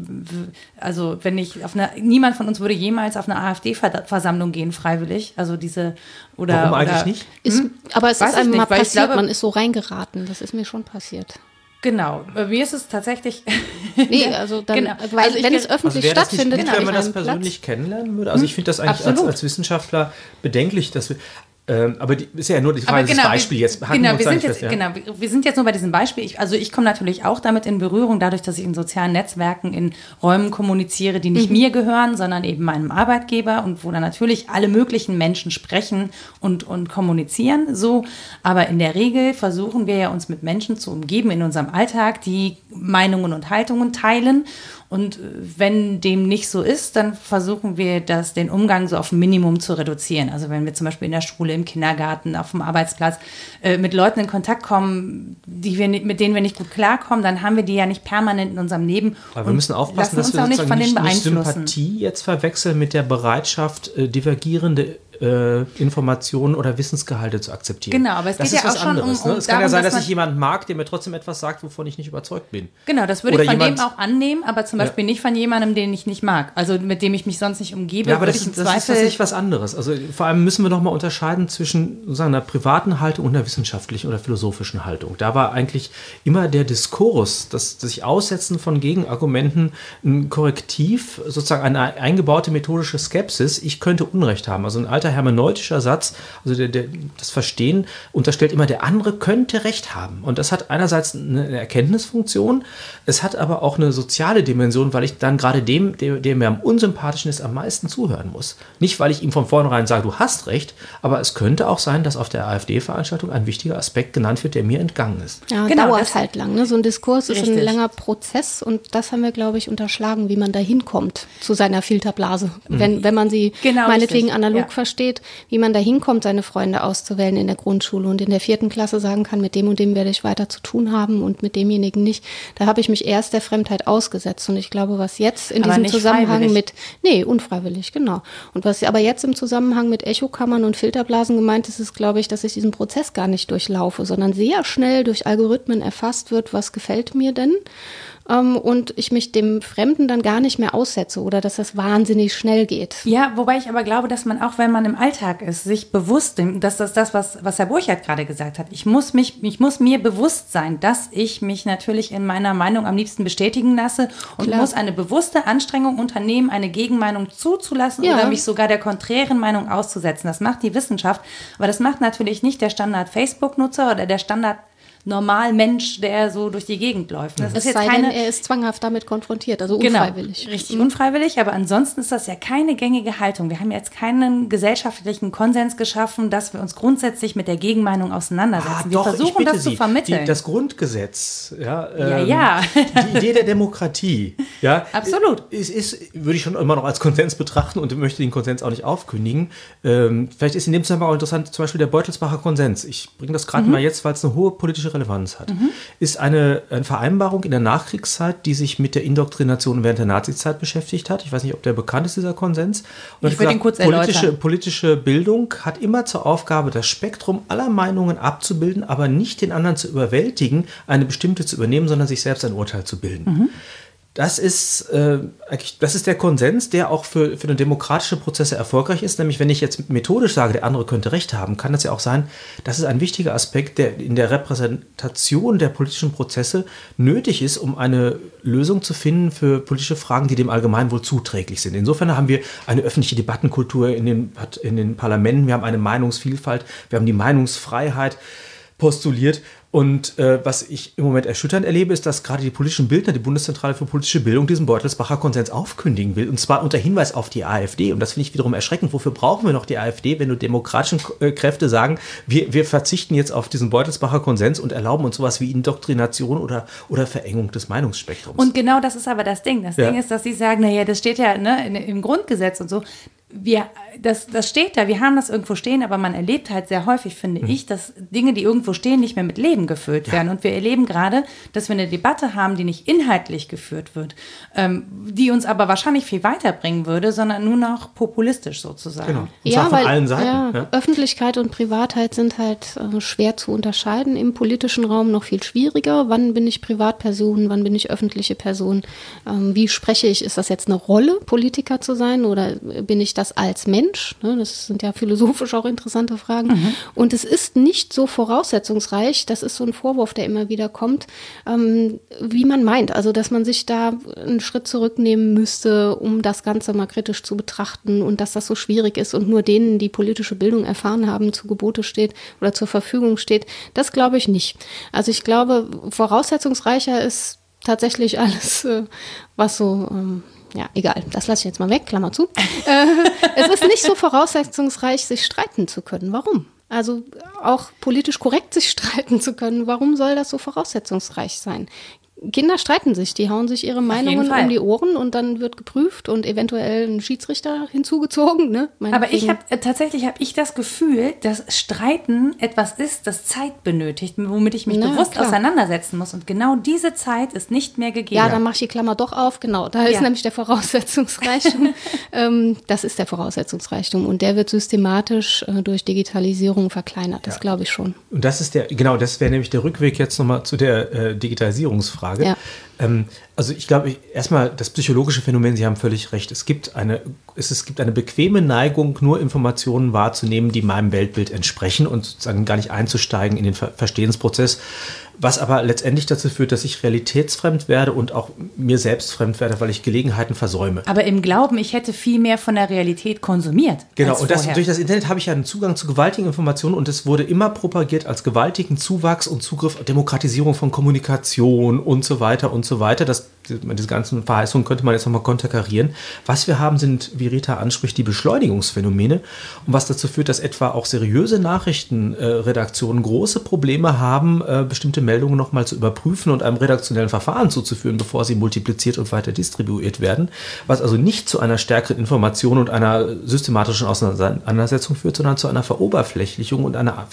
also wenn ich auf eine, niemand von uns würde jemals auf eine AfD-Versammlung gehen, freiwillig. Also diese, oder. Warum oder, eigentlich nicht? Ist, Hm? aber es Weiß ist einem nicht, mal passiert, glaube- man ist so reingeraten. Das ist mir schon passiert. Genau, bei mir ist es tatsächlich. Nee, also dann, Genau. weil Also wenn es Also öffentlich nicht stattfindet, gut, an wenn man das einem Platz. persönlich kennenlernen würde? Also ich finde das eigentlich als, als Wissenschaftler bedenklich, dass wir, ähm, aber die, ist ja nur die Frage, genau, das Beispiel wir, jetzt. Genau, wir sind nicht jetzt, fest, ja? genau, wir, sind jetzt nur bei diesem Beispiel. Ich, also ich komme natürlich auch damit in Berührung, dadurch, dass ich in sozialen Netzwerken in Räumen kommuniziere, die Mhm. nicht mir gehören, sondern eben meinem Arbeitgeber und wo dann natürlich alle möglichen Menschen sprechen und, und kommunizieren. So, aber in der Regel versuchen wir ja uns mit Menschen zu umgeben in unserem Alltag, die Meinungen und Haltungen teilen. Und äh, wenn dem nicht so ist, dann versuchen wir das, den Umgang so auf ein Minimum zu reduzieren. Also wenn wir zum Beispiel in der Schule, im Kindergarten, auf dem Arbeitsplatz äh, mit Leuten in Kontakt kommen, die wir, mit denen wir nicht gut klarkommen, dann haben wir die ja nicht permanent in unserem Leben. Aber wir müssen aufpassen, dass uns wir auch nicht von denen nicht beeinflussen. Sympathie jetzt verwechseln mit der Bereitschaft, äh, divergierende äh, Informationen oder Wissensgehalte zu akzeptieren. Genau, aber es das geht ist ja was auch schon anderes. um- um ne? Es kann ja darum, sein, dass dass ich man- jemanden mag, der mir trotzdem etwas sagt, wovon ich nicht überzeugt bin. Genau, das würde Oder ich von jemand- dem auch annehmen, aber zum Beispiel nicht von jemandem, den ich nicht mag. Also mit dem ich mich sonst nicht umgebe, Ja, aber das, ich das ist tatsächlich was anderes. Also vor allem müssen wir noch mal unterscheiden zwischen sozusagen einer privaten Haltung und einer wissenschaftlichen oder philosophischen Haltung. Da war eigentlich immer der Diskurs, das, das sich Aussetzen von Gegenargumenten ein Korrektiv, sozusagen eine eingebaute methodische Skepsis. Ich könnte Unrecht haben. Also ein alter hermeneutischer Satz, also der, der, das Verstehen unterstellt immer, der andere könnte Recht haben. Und das hat einerseits eine Erkenntnisfunktion, es hat aber auch eine soziale Dimension, weil ich dann gerade dem, der, der mir am unsympathischen ist, am meisten zuhören muss. Nicht, weil ich ihm von vornherein sage, du hast recht, aber es könnte auch sein, dass auf der AfD-Veranstaltung ein wichtiger Aspekt genannt wird, der mir entgangen ist. Ja, Genau, dauert das- halt lang. Ne? So ein Diskurs ist ein Richtig. langer Prozess und das haben wir, glaube ich, unterschlagen, wie man da hinkommt zu seiner Filterblase. Wenn, wenn man sie Genau, meinetwegen richtig. analog Ja. Versteht, wie man da hinkommt, seine Freunde auszuwählen in der Grundschule und in der vierten Klasse sagen kann, mit dem und dem werde ich weiter zu tun haben und mit demjenigen nicht. Da habe ich mich erst der Fremdheit ausgesetzt und ich glaube, was jetzt in Aber diesem Zusammenhang freiwillig. mit, nee, unfreiwillig, genau. Und was aber jetzt im Zusammenhang mit Echokammern und Filterblasen gemeint ist, ist, glaube ich, dass ich diesen Prozess gar nicht durchlaufe, sondern sehr schnell durch Algorithmen erfasst wird, was gefällt mir denn ähm, und ich mich dem Fremden dann gar nicht mehr aussetze oder dass das wahnsinnig schnell geht. Ja, wobei ich aber glaube, dass man auch, wenn man im Alltag ist, sich bewusst, dass das das, was, was Herr Burchardt gerade gesagt hat, ich muss mich, ich muss mir bewusst sein, dass ich mich natürlich in meiner Meinung am liebsten bestätigen lasse und Klar. muss eine bewusste Anstrengung unternehmen, eine Gegenmeinung zuzulassen Ja. oder mich sogar der konträren Meinung auszusetzen. Das macht die Wissenschaft, aber das macht natürlich nicht der Standard Facebook-Nutzer oder der Standard Normalmensch, der so durch die Gegend läuft. Das Es ist jetzt sei keine, denn, er ist zwanghaft damit konfrontiert, also Genau, unfreiwillig. richtig unfreiwillig, aber ansonsten ist das ja keine gängige Haltung. Wir haben jetzt keinen gesellschaftlichen Konsens geschaffen, dass wir uns grundsätzlich mit der Gegenmeinung auseinandersetzen. wir versuchen das zu vermitteln. Ah, Die, das Grundgesetz, ja, Ja, ähm, ja. die Idee der Demokratie, ja, Absolut. ist, ist, würde ich schon immer noch als Konsens betrachten und möchte den Konsens auch nicht aufkündigen. Ähm, vielleicht ist in dem Zusammenhang auch interessant, zum Beispiel der Beutelsbacher Konsens. Ich bringe das gerade mal jetzt, weil es eine hohe politische Relevanz hat. Ist eine, eine Vereinbarung in der Nachkriegszeit, die sich mit der Indoktrination während der Nazizeit beschäftigt hat. Ich weiß nicht, ob der bekannt ist, dieser Konsens. Und Ich würde ihn kurz erläutern. politische, politische Bildung hat immer zur Aufgabe, das Spektrum aller Meinungen abzubilden, aber nicht den anderen zu überwältigen, eine bestimmte zu übernehmen, sondern sich selbst ein Urteil zu bilden. Das ist, äh, das ist der Konsens, der auch für, für demokratische Prozesse erfolgreich ist. Nämlich, wenn ich jetzt methodisch sage, der andere könnte Recht haben, kann das ja auch sein, das ist ein wichtiger Aspekt, der in der Repräsentation der politischen Prozesse nötig ist, um eine Lösung zu finden für politische Fragen, die dem Allgemeinwohl zuträglich sind. Insofern haben wir eine öffentliche Debattenkultur in den, in den Parlamenten, wir haben eine Meinungsvielfalt, wir haben die Meinungsfreiheit postuliert. Und äh, was ich im Moment erschütternd erlebe, ist, dass gerade die politischen Bildner, die Bundeszentrale für politische Bildung, diesen Beutelsbacher Konsens aufkündigen will. Und zwar unter Hinweis auf die AfD. Und das finde ich wiederum erschreckend. Wofür brauchen wir noch die AfD, wenn nur demokratische äh, Kräfte sagen, wir, wir verzichten jetzt auf diesen Beutelsbacher Konsens und erlauben uns sowas wie Indoktrination oder, oder Verengung des Meinungsspektrums. Und genau das ist aber das Ding. Das Ja. Ding ist, dass sie sagen, naja, das steht ja ne, im Grundgesetz und so. Wir, das, das steht da, wir haben das irgendwo stehen, aber man erlebt halt sehr häufig, finde mhm. ich, dass Dinge, die irgendwo stehen, nicht mehr mit Leben gefüllt ja. werden. Und wir erleben gerade, dass wir eine Debatte haben, die nicht inhaltlich geführt wird, ähm, die uns aber wahrscheinlich viel weiterbringen würde, sondern nur noch populistisch sozusagen. Genau. Und ja, von weil, allen Seiten. Ja, ja. Öffentlichkeit und Privatheit sind halt äh, schwer zu unterscheiden, im politischen Raum noch viel schwieriger. Wann bin ich Privatperson, wann bin ich öffentliche Person? Ähm, wie spreche ich? Ist das jetzt eine Rolle, Politiker zu sein oder bin ich das als Mensch? Ne? Das sind ja philosophisch auch interessante Fragen. Mhm. Und es ist nicht so voraussetzungsreich, das ist so ein Vorwurf, der immer wieder kommt, ähm, wie man meint. Also, dass man sich da einen Schritt zurücknehmen müsste, um das Ganze mal kritisch zu betrachten und dass das so schwierig ist und nur denen, die politische Bildung erfahren haben, zu Gebote steht oder zur Verfügung steht. Das glaube ich nicht. Also ich glaube, voraussetzungsreicher ist tatsächlich alles, äh, was so ähm, ja, egal, das lasse ich jetzt mal weg, Klammer zu. äh, es ist nicht so voraussetzungsreich, sich streiten zu können. Warum? Also auch politisch korrekt sich streiten zu können. Warum soll das so voraussetzungsreich sein? Kinder streiten sich, die hauen sich ihre Meinungen um die Ohren und dann wird geprüft und eventuell ein Schiedsrichter hinzugezogen. Ne? Aber ich habe äh, tatsächlich habe ich das Gefühl, dass Streiten etwas ist, das Zeit benötigt, womit ich mich Na, bewusst klar. auseinandersetzen muss. Und genau diese Zeit ist nicht mehr gegeben. Ja, dann mache ich die Klammer doch auf. Genau, da ja. ist nämlich der Voraussetzungsreichtum. ähm, das ist der Voraussetzungsreichtum und der wird systematisch äh, durch Digitalisierung verkleinert. Das ja. glaube ich schon. Und das ist der genau, das wäre nämlich der Rückweg jetzt nochmal zu der äh, Digitalisierungsfrage. Frage. Ja. Ähm, also ich glaube, erstmal das psychologische Phänomen, Sie haben völlig recht. Es gibt, eine, es, es gibt eine bequeme Neigung, nur Informationen wahrzunehmen, die meinem Weltbild entsprechen und sozusagen gar nicht einzusteigen in den Ver Verstehensprozess. Was aber letztendlich dazu führt, dass ich realitätsfremd werde und auch mir selbst fremd werde, weil ich Gelegenheiten versäume. Aber im Glauben, ich hätte viel mehr von der Realität konsumiert. Genau, und das, durch das Internet habe ich ja einen Zugang zu gewaltigen Informationen und es wurde immer propagiert als gewaltigen Zuwachs und Zugriff, Demokratisierung von Kommunikation und so weiter und so weiter. Das diese ganzen Verheißungen könnte man jetzt nochmal konterkarieren. Was wir haben, sind, wie Rita anspricht, die Beschleunigungsphänomene und was dazu führt, dass etwa auch seriöse Nachrichtenredaktionen große Probleme haben, äh, bestimmte Meldungen nochmal zu überprüfen und einem redaktionellen Verfahren zuzuführen, bevor sie multipliziert und weiter distribuiert werden, was also nicht zu einer stärkeren Information und einer systematischen Auseinandersetzung führt, sondern zu einer Veroberflächlichung und einer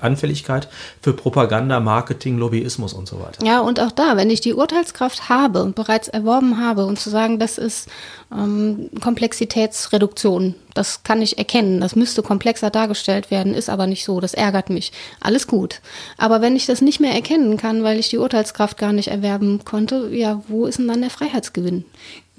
Anfälligkeit für Propaganda, Marketing, Lobbyismus und so weiter. Ja, und auch da, wenn ich die Urteilskraft habe bereits erworben habe und zu sagen, das ist ähm, Komplexitätsreduktion. Das kann ich erkennen. Das müsste komplexer dargestellt werden, ist aber nicht so. Das ärgert mich. Alles gut. Aber wenn ich das nicht mehr erkennen kann, weil ich die Urteilskraft gar nicht erwerben konnte, ja, wo ist denn dann der Freiheitsgewinn?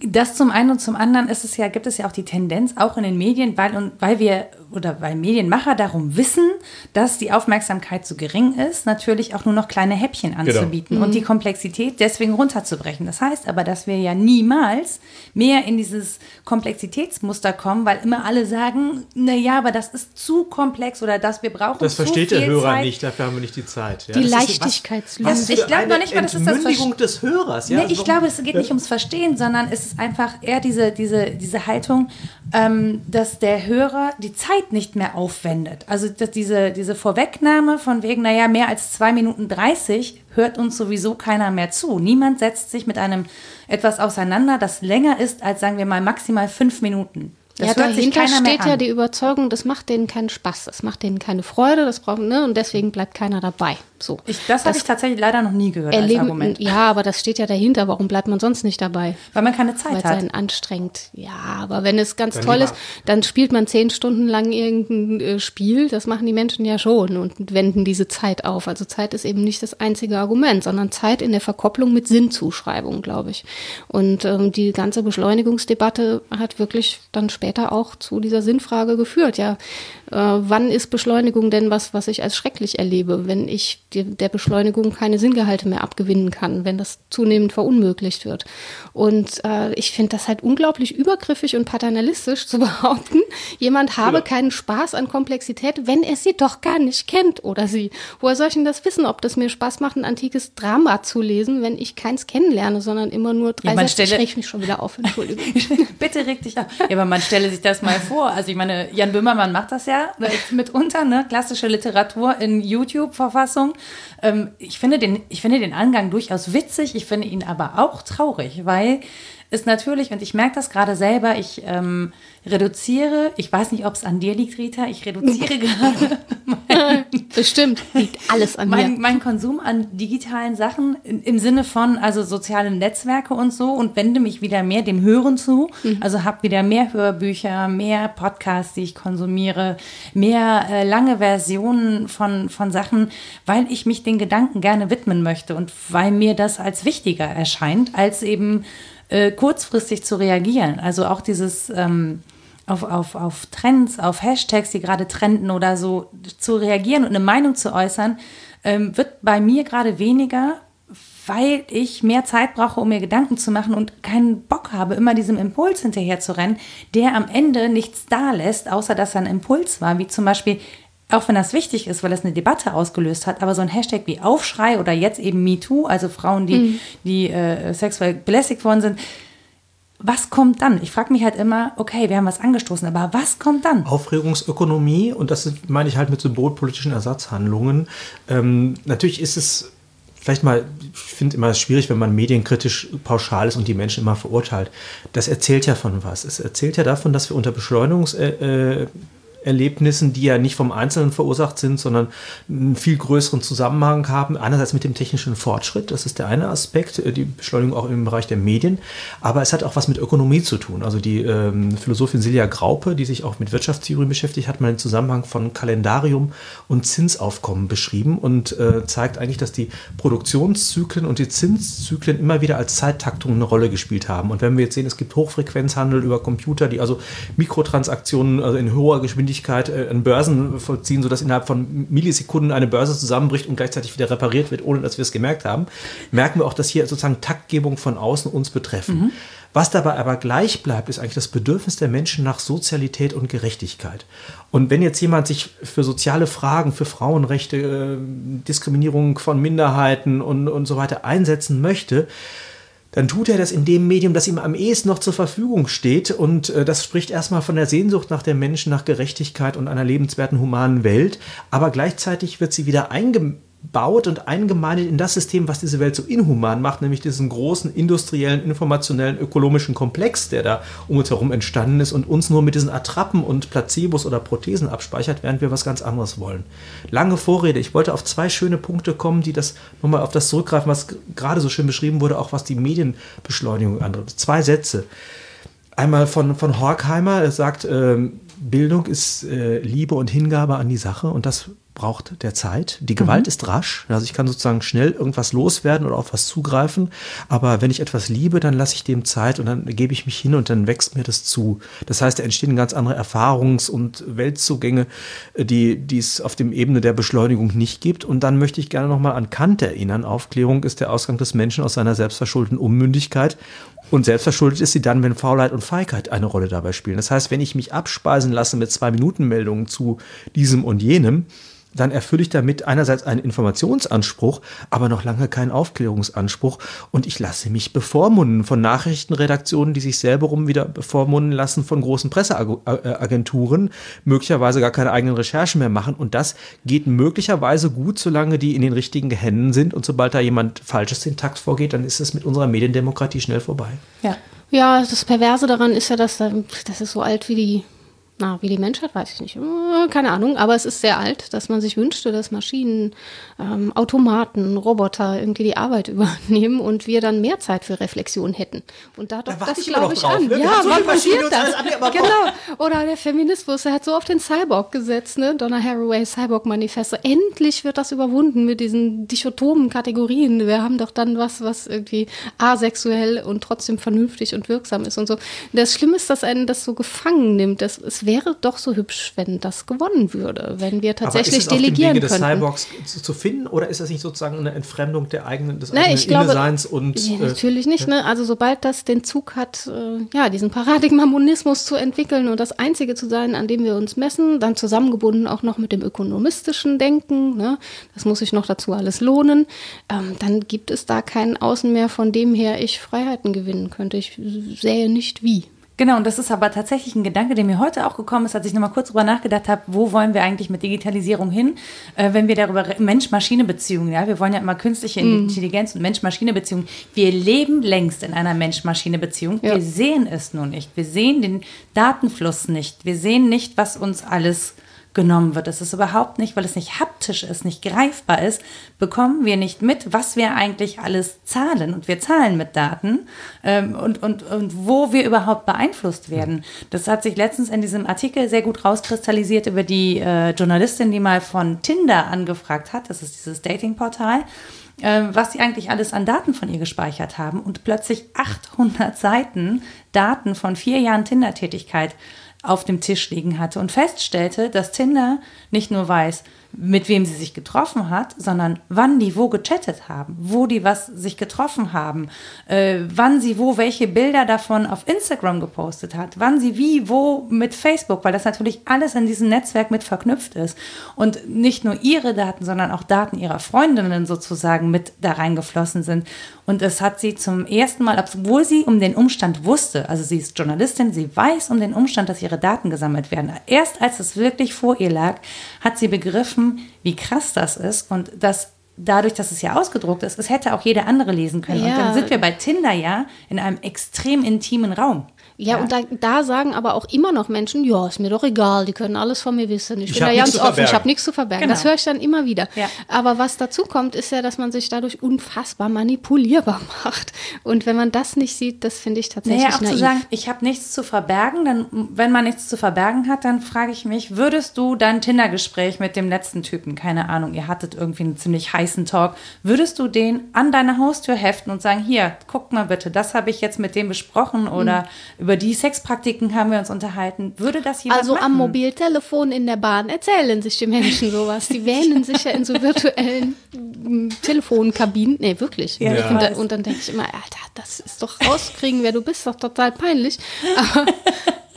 Das zum einen und zum anderen ist es ja, gibt es ja auch die Tendenz, auch in den Medien, weil, und, weil wir oder weil Medienmacher darum wissen, dass die Aufmerksamkeit zu gering ist, natürlich auch nur noch kleine Häppchen genau. anzubieten genau. und die Komplexität deswegen runterzubrechen. Das heißt aber, dass wir ja niemals mehr in dieses Komplexitätsmuster kommen, weil immer alle sagen, na ja, aber das ist zu komplex oder das wir brauchen Das versteht der Hörer Zeit. nicht, dafür haben wir nicht die Zeit. Ja, die Leichtigkeitslüge. Ich glaube noch nicht mal, dass es das Verstehen des Hörers. Ja? Nee, ich glaube, es geht nicht ums Verstehen, sondern es ist einfach eher diese, diese, diese Haltung, ähm, dass der Hörer die Zeit nicht mehr aufwendet. Also diese, diese Vorwegnahme von wegen, naja, mehr als zwei Minuten 30 hört uns sowieso keiner mehr zu. Niemand setzt sich mit einem etwas auseinander, das länger ist als, sagen wir mal, maximal fünf Minuten. Das ja, dahinter steht ja die Überzeugung, das macht denen keinen Spaß, das macht denen keine Freude, das brauchen, ne, und deswegen bleibt keiner dabei. So. Ich, das, das habe ich tatsächlich leider noch nie gehört erleben, als Argument. Ja, aber das steht ja dahinter. Warum bleibt man sonst nicht dabei? Weil man keine Zeit Weil hat. Weil es anstrengend. Ja, aber wenn es ganz dann toll ist, dann spielt man zehn Stunden lang irgendein äh, Spiel. Das machen die Menschen ja schon und wenden diese Zeit auf. Also Zeit ist eben nicht das einzige Argument, sondern Zeit in der Verkopplung mit Sinnzuschreibung, glaube ich. Und ähm, die ganze Beschleunigungsdebatte hat wirklich dann später auch zu dieser Sinnfrage geführt. Ja, äh, wann ist Beschleunigung denn was, was ich als schrecklich erlebe, wenn ich die, der Beschleunigung keine Sinngehalte mehr abgewinnen kann, wenn das zunehmend verunmöglicht wird. Und äh, ich finde das halt unglaublich übergriffig und paternalistisch zu behaupten, jemand habe ja. keinen Spaß an Komplexität, wenn er sie doch gar nicht kennt oder sie. Woher soll ich denn das wissen, ob das mir Spaß macht, ein antikes Drama zu lesen, wenn ich keins kennenlerne, sondern immer nur drei ja, Sätze. Ich mich schon wieder auf, Entschuldigung. Bitte reg dich auf. Ja, aber man stelle sich das mal vor. Also ich meine, Jan Böhmermann macht das ja mitunter, ne? klassische Literatur in YouTube-Verfassung. Ähm, ich, finde den, ich finde den Angang durchaus witzig, ich finde ihn aber auch traurig, weil ist natürlich, und ich merke das gerade selber, ich ähm, reduziere, ich weiß nicht, ob es an dir liegt, Rita, ich reduziere gerade. Bestimmt, liegt alles an mein, mir. Mein Konsum an digitalen Sachen in, im Sinne von, also soziale Netzwerke und so und wende mich wieder mehr dem Hören zu. Mhm. Also habe wieder mehr Hörbücher, mehr Podcasts, die ich konsumiere, mehr äh, lange Versionen von, von Sachen, weil ich mich den Gedanken gerne widmen möchte und weil mir das als wichtiger erscheint, als eben äh, kurzfristig zu reagieren. Also auch dieses ähm, auf, auf, auf Trends, auf Hashtags, die gerade trenden oder so zu reagieren und eine Meinung zu äußern, ähm, wird bei mir gerade weniger, weil ich mehr Zeit brauche, um mir Gedanken zu machen und keinen Bock habe, immer diesem Impuls hinterher zu rennen, der am Ende nichts da lässt, außer dass er ein Impuls war, wie zum Beispiel auch wenn das wichtig ist, weil es eine Debatte ausgelöst hat, aber so ein Hashtag wie Aufschrei oder jetzt eben MeToo, also Frauen, die, mhm. die äh, sexuell belästigt worden sind, was kommt dann? Ich frage mich halt immer, okay, wir haben was angestoßen, aber was kommt dann? Aufregungsökonomie und das meine ich halt mit symbolpolitischen Ersatzhandlungen. Ähm, natürlich ist es vielleicht mal, ich finde immer schwierig, wenn man medienkritisch pauschal ist und die Menschen immer verurteilt. Das erzählt ja von was. Es erzählt ja davon, dass wir unter Beschleunigungs- äh, äh Erlebnissen, die ja nicht vom Einzelnen verursacht sind, sondern einen viel größeren Zusammenhang haben. Einerseits mit dem technischen Fortschritt, das ist der eine Aspekt, äh, die Beschleunigung auch im Bereich der Medien, aber es hat auch was mit Ökonomie zu tun. Also die ähm, Philosophin Silja Graupe, die sich auch mit Wirtschaftstheorie beschäftigt, hat mal den Zusammenhang von Kalendarium und Zinsaufkommen beschrieben und äh, zeigt eigentlich, dass die Produktionszyklen und die Zinszyklen immer wieder als Zeittaktung eine Rolle gespielt haben. Und wenn wir jetzt sehen, es gibt Hochfrequenzhandel über Computer, die also Mikrotransaktionen also in hoher Geschwindigkeit Geschwindigkeit äh, an Börsen vollziehen, sodass innerhalb von Millisekunden eine Börse zusammenbricht und gleichzeitig wieder repariert wird, ohne dass wir es gemerkt haben, merken wir auch, dass hier sozusagen Taktgebung von außen uns betreffen. Mhm. Was dabei aber gleich bleibt, ist eigentlich das Bedürfnis der Menschen nach Sozialität und Gerechtigkeit. Und wenn jetzt jemand sich für soziale Fragen, für Frauenrechte, äh, Diskriminierung von Minderheiten und, und so weiter einsetzen möchte, dann tut er das in dem Medium, das ihm am ehesten noch zur Verfügung steht. Und äh, das spricht erstmal von der Sehnsucht nach der Menschen, nach Gerechtigkeit und einer lebenswerten, humanen Welt. Aber gleichzeitig wird sie wieder eingebaut baut und eingemeindet in das System, was diese Welt so inhuman macht, nämlich diesen großen industriellen, informationellen, ökonomischen Komplex, der da um uns herum entstanden ist und uns nur mit diesen Attrappen und Placebos oder Prothesen abspeichert, während wir was ganz anderes wollen. Lange Vorrede. Ich wollte auf zwei schöne Punkte kommen, die das nochmal auf das zurückgreifen, was gerade so schön beschrieben wurde, auch was die Medienbeschleunigung angeht. Zwei Sätze. Einmal von, von Horkheimer, er sagt, ähm, Bildung ist äh, Liebe und Hingabe an die Sache und das braucht der Zeit. Die Gewalt mhm. ist rasch, also ich kann sozusagen schnell irgendwas loswerden oder auf was zugreifen, aber wenn ich etwas liebe, dann lasse ich dem Zeit und dann gebe ich mich hin und dann wächst mir das zu. Das heißt, da entstehen ganz andere Erfahrungs- und Weltzugänge, die, die es auf dem Ebene der Beschleunigung nicht gibt. Und dann möchte ich gerne nochmal an Kant erinnern. Aufklärung ist der Ausgang des Menschen aus seiner selbstverschuldeten Unmündigkeit und selbstverschuldet ist sie dann, wenn Faulheit und Feigheit eine Rolle dabei spielen. Das heißt, wenn ich mich abspeisen lasse mit zwei Minuten Meldungen zu diesem und jenem, dann erfülle ich damit einerseits einen Informationsanspruch, aber noch lange keinen Aufklärungsanspruch. Und ich lasse mich bevormunden von Nachrichtenredaktionen, die sich selber rum wieder bevormunden lassen von großen Presseagenturen, möglicherweise gar keine eigenen Recherchen mehr machen. Und das geht möglicherweise gut, solange die in den richtigen Händen sind. Und sobald da jemand Falsches den Takt vorgeht, dann ist es mit unserer Mediendemokratie schnell vorbei. Ja. Ja, das Perverse daran ist ja, dass das ist so alt wie die na, wie die Menschheit, weiß ich nicht. Äh, keine Ahnung, aber es ist sehr alt, dass man sich wünschte, dass Maschinen, ähm, Automaten, Roboter irgendwie die Arbeit übernehmen und wir dann mehr Zeit für Reflexion hätten. Und da doch da das, glaube ich, drauf, an. Ne? Ja, wann passiert das? genau. Oder der Feminismus, der hat so auf den Cyborg gesetzt, ne? Donna Haraway, Cyborg-Manifesto. Endlich wird das überwunden mit diesen dichotomen Kategorien. Wir haben doch dann was, was irgendwie asexuell und trotzdem vernünftig und wirksam ist und so. Das Schlimme ist, dass einen das so gefangen nimmt. Das, es wäre doch so hübsch, wenn das gewonnen würde, wenn wir tatsächlich Aber ist es delegieren auf dem Wege des Cyborgs zu, zu, finden oder ist das nicht sozusagen eine Entfremdung der eigenen, des Na, eigenen glaube, Inneseins und ja, äh, natürlich nicht. Äh, ne? Also sobald das den Zug hat, äh, ja, diesen Paradigmamonismus zu entwickeln und das Einzige zu sein, an dem wir uns messen, dann zusammengebunden auch noch mit dem ökonomistischen Denken, ne? das muss sich noch dazu alles lohnen, ähm, dann gibt es da keinen Außen mehr, von dem her ich Freiheiten gewinnen könnte. Ich sähe nicht wie. Genau, und das ist aber tatsächlich ein Gedanke, der mir heute auch gekommen ist, als ich nochmal kurz drüber nachgedacht habe, wo wollen wir eigentlich mit Digitalisierung hin, äh, wenn wir darüber Mensch-Maschine-Beziehungen, ja, wir wollen ja immer künstliche mm. Intelligenz und Mensch-Maschine-Beziehungen. Wir leben längst in einer Mensch-Maschine-Beziehung. Ja. Wir sehen es nur nicht. Wir sehen den Datenfluss nicht. Wir sehen nicht, was uns alles genommen wird. Es ist überhaupt nicht, weil es nicht haptisch ist, nicht greifbar ist, bekommen wir nicht mit, was wir eigentlich alles zahlen. Und wir zahlen mit Daten ähm, und, und, und wo wir überhaupt beeinflusst werden. Das hat sich letztens in diesem Artikel sehr gut rauskristallisiert über die äh, Journalistin, die mal von Tinder angefragt hat. Das ist dieses Datingportal äh, was sie eigentlich alles an Daten von ihr gespeichert haben und plötzlich 800 Seiten Daten von vier Jahren Tinder-Tätigkeit auf dem Tisch liegen hatte und feststellte, dass Tinder nicht nur weiß, mit wem sie sich getroffen hat, sondern wann die wo gechattet haben, wo die was sich getroffen haben, äh, wann sie wo welche Bilder davon auf Instagram gepostet hat, wann sie wie wo mit Facebook, weil das natürlich alles in diesem Netzwerk mit verknüpft ist und nicht nur ihre Daten, sondern auch Daten ihrer Freundinnen sozusagen mit da reingeflossen sind. Und es hat sie zum ersten Mal, obwohl sie um den Umstand wusste, also sie ist Journalistin, sie weiß um den Umstand, dass ihre Daten gesammelt werden. Erst als es wirklich vor ihr lag, hat sie begriffen, wie krass das ist und dass dadurch, dass es ja ausgedruckt ist, es hätte auch jeder andere lesen können. Ja. Und dann sind wir bei Tinder ja in einem extrem intimen Raum. Ja, ja, und da, da, sagen aber auch immer noch Menschen, ja, ist mir doch egal, die können alles von mir wissen. Ich, ich bin da ganz offen, ich habe nichts zu verbergen. Genau. Das höre ich dann immer wieder. Ja. Aber was dazu kommt, ist ja, dass man sich dadurch unfassbar manipulierbar macht. Und wenn man das nicht sieht, das finde ich tatsächlich naja, auch naiv. zu sagen, ich habe nichts zu verbergen, dann, wenn man nichts zu verbergen hat, dann frage ich mich, würdest du dein Tinder-Gespräch mit dem letzten Typen, keine Ahnung, ihr hattet irgendwie einen ziemlich heißen Talk, würdest du den an deine Haustür heften und sagen, hier, guck mal bitte, das habe ich jetzt mit dem besprochen oder mhm über die Sexpraktiken haben wir uns unterhalten. Würde das jemand Also machen? am Mobiltelefon in der Bahn erzählen sich die Menschen sowas. Die wähnen sich ja in so virtuellen Telefonkabinen. Nee, wirklich. Ja, und, dann, und, dann denke ich immer, Alter, das ist doch rauskriegen, wer du bist, doch total peinlich. Aber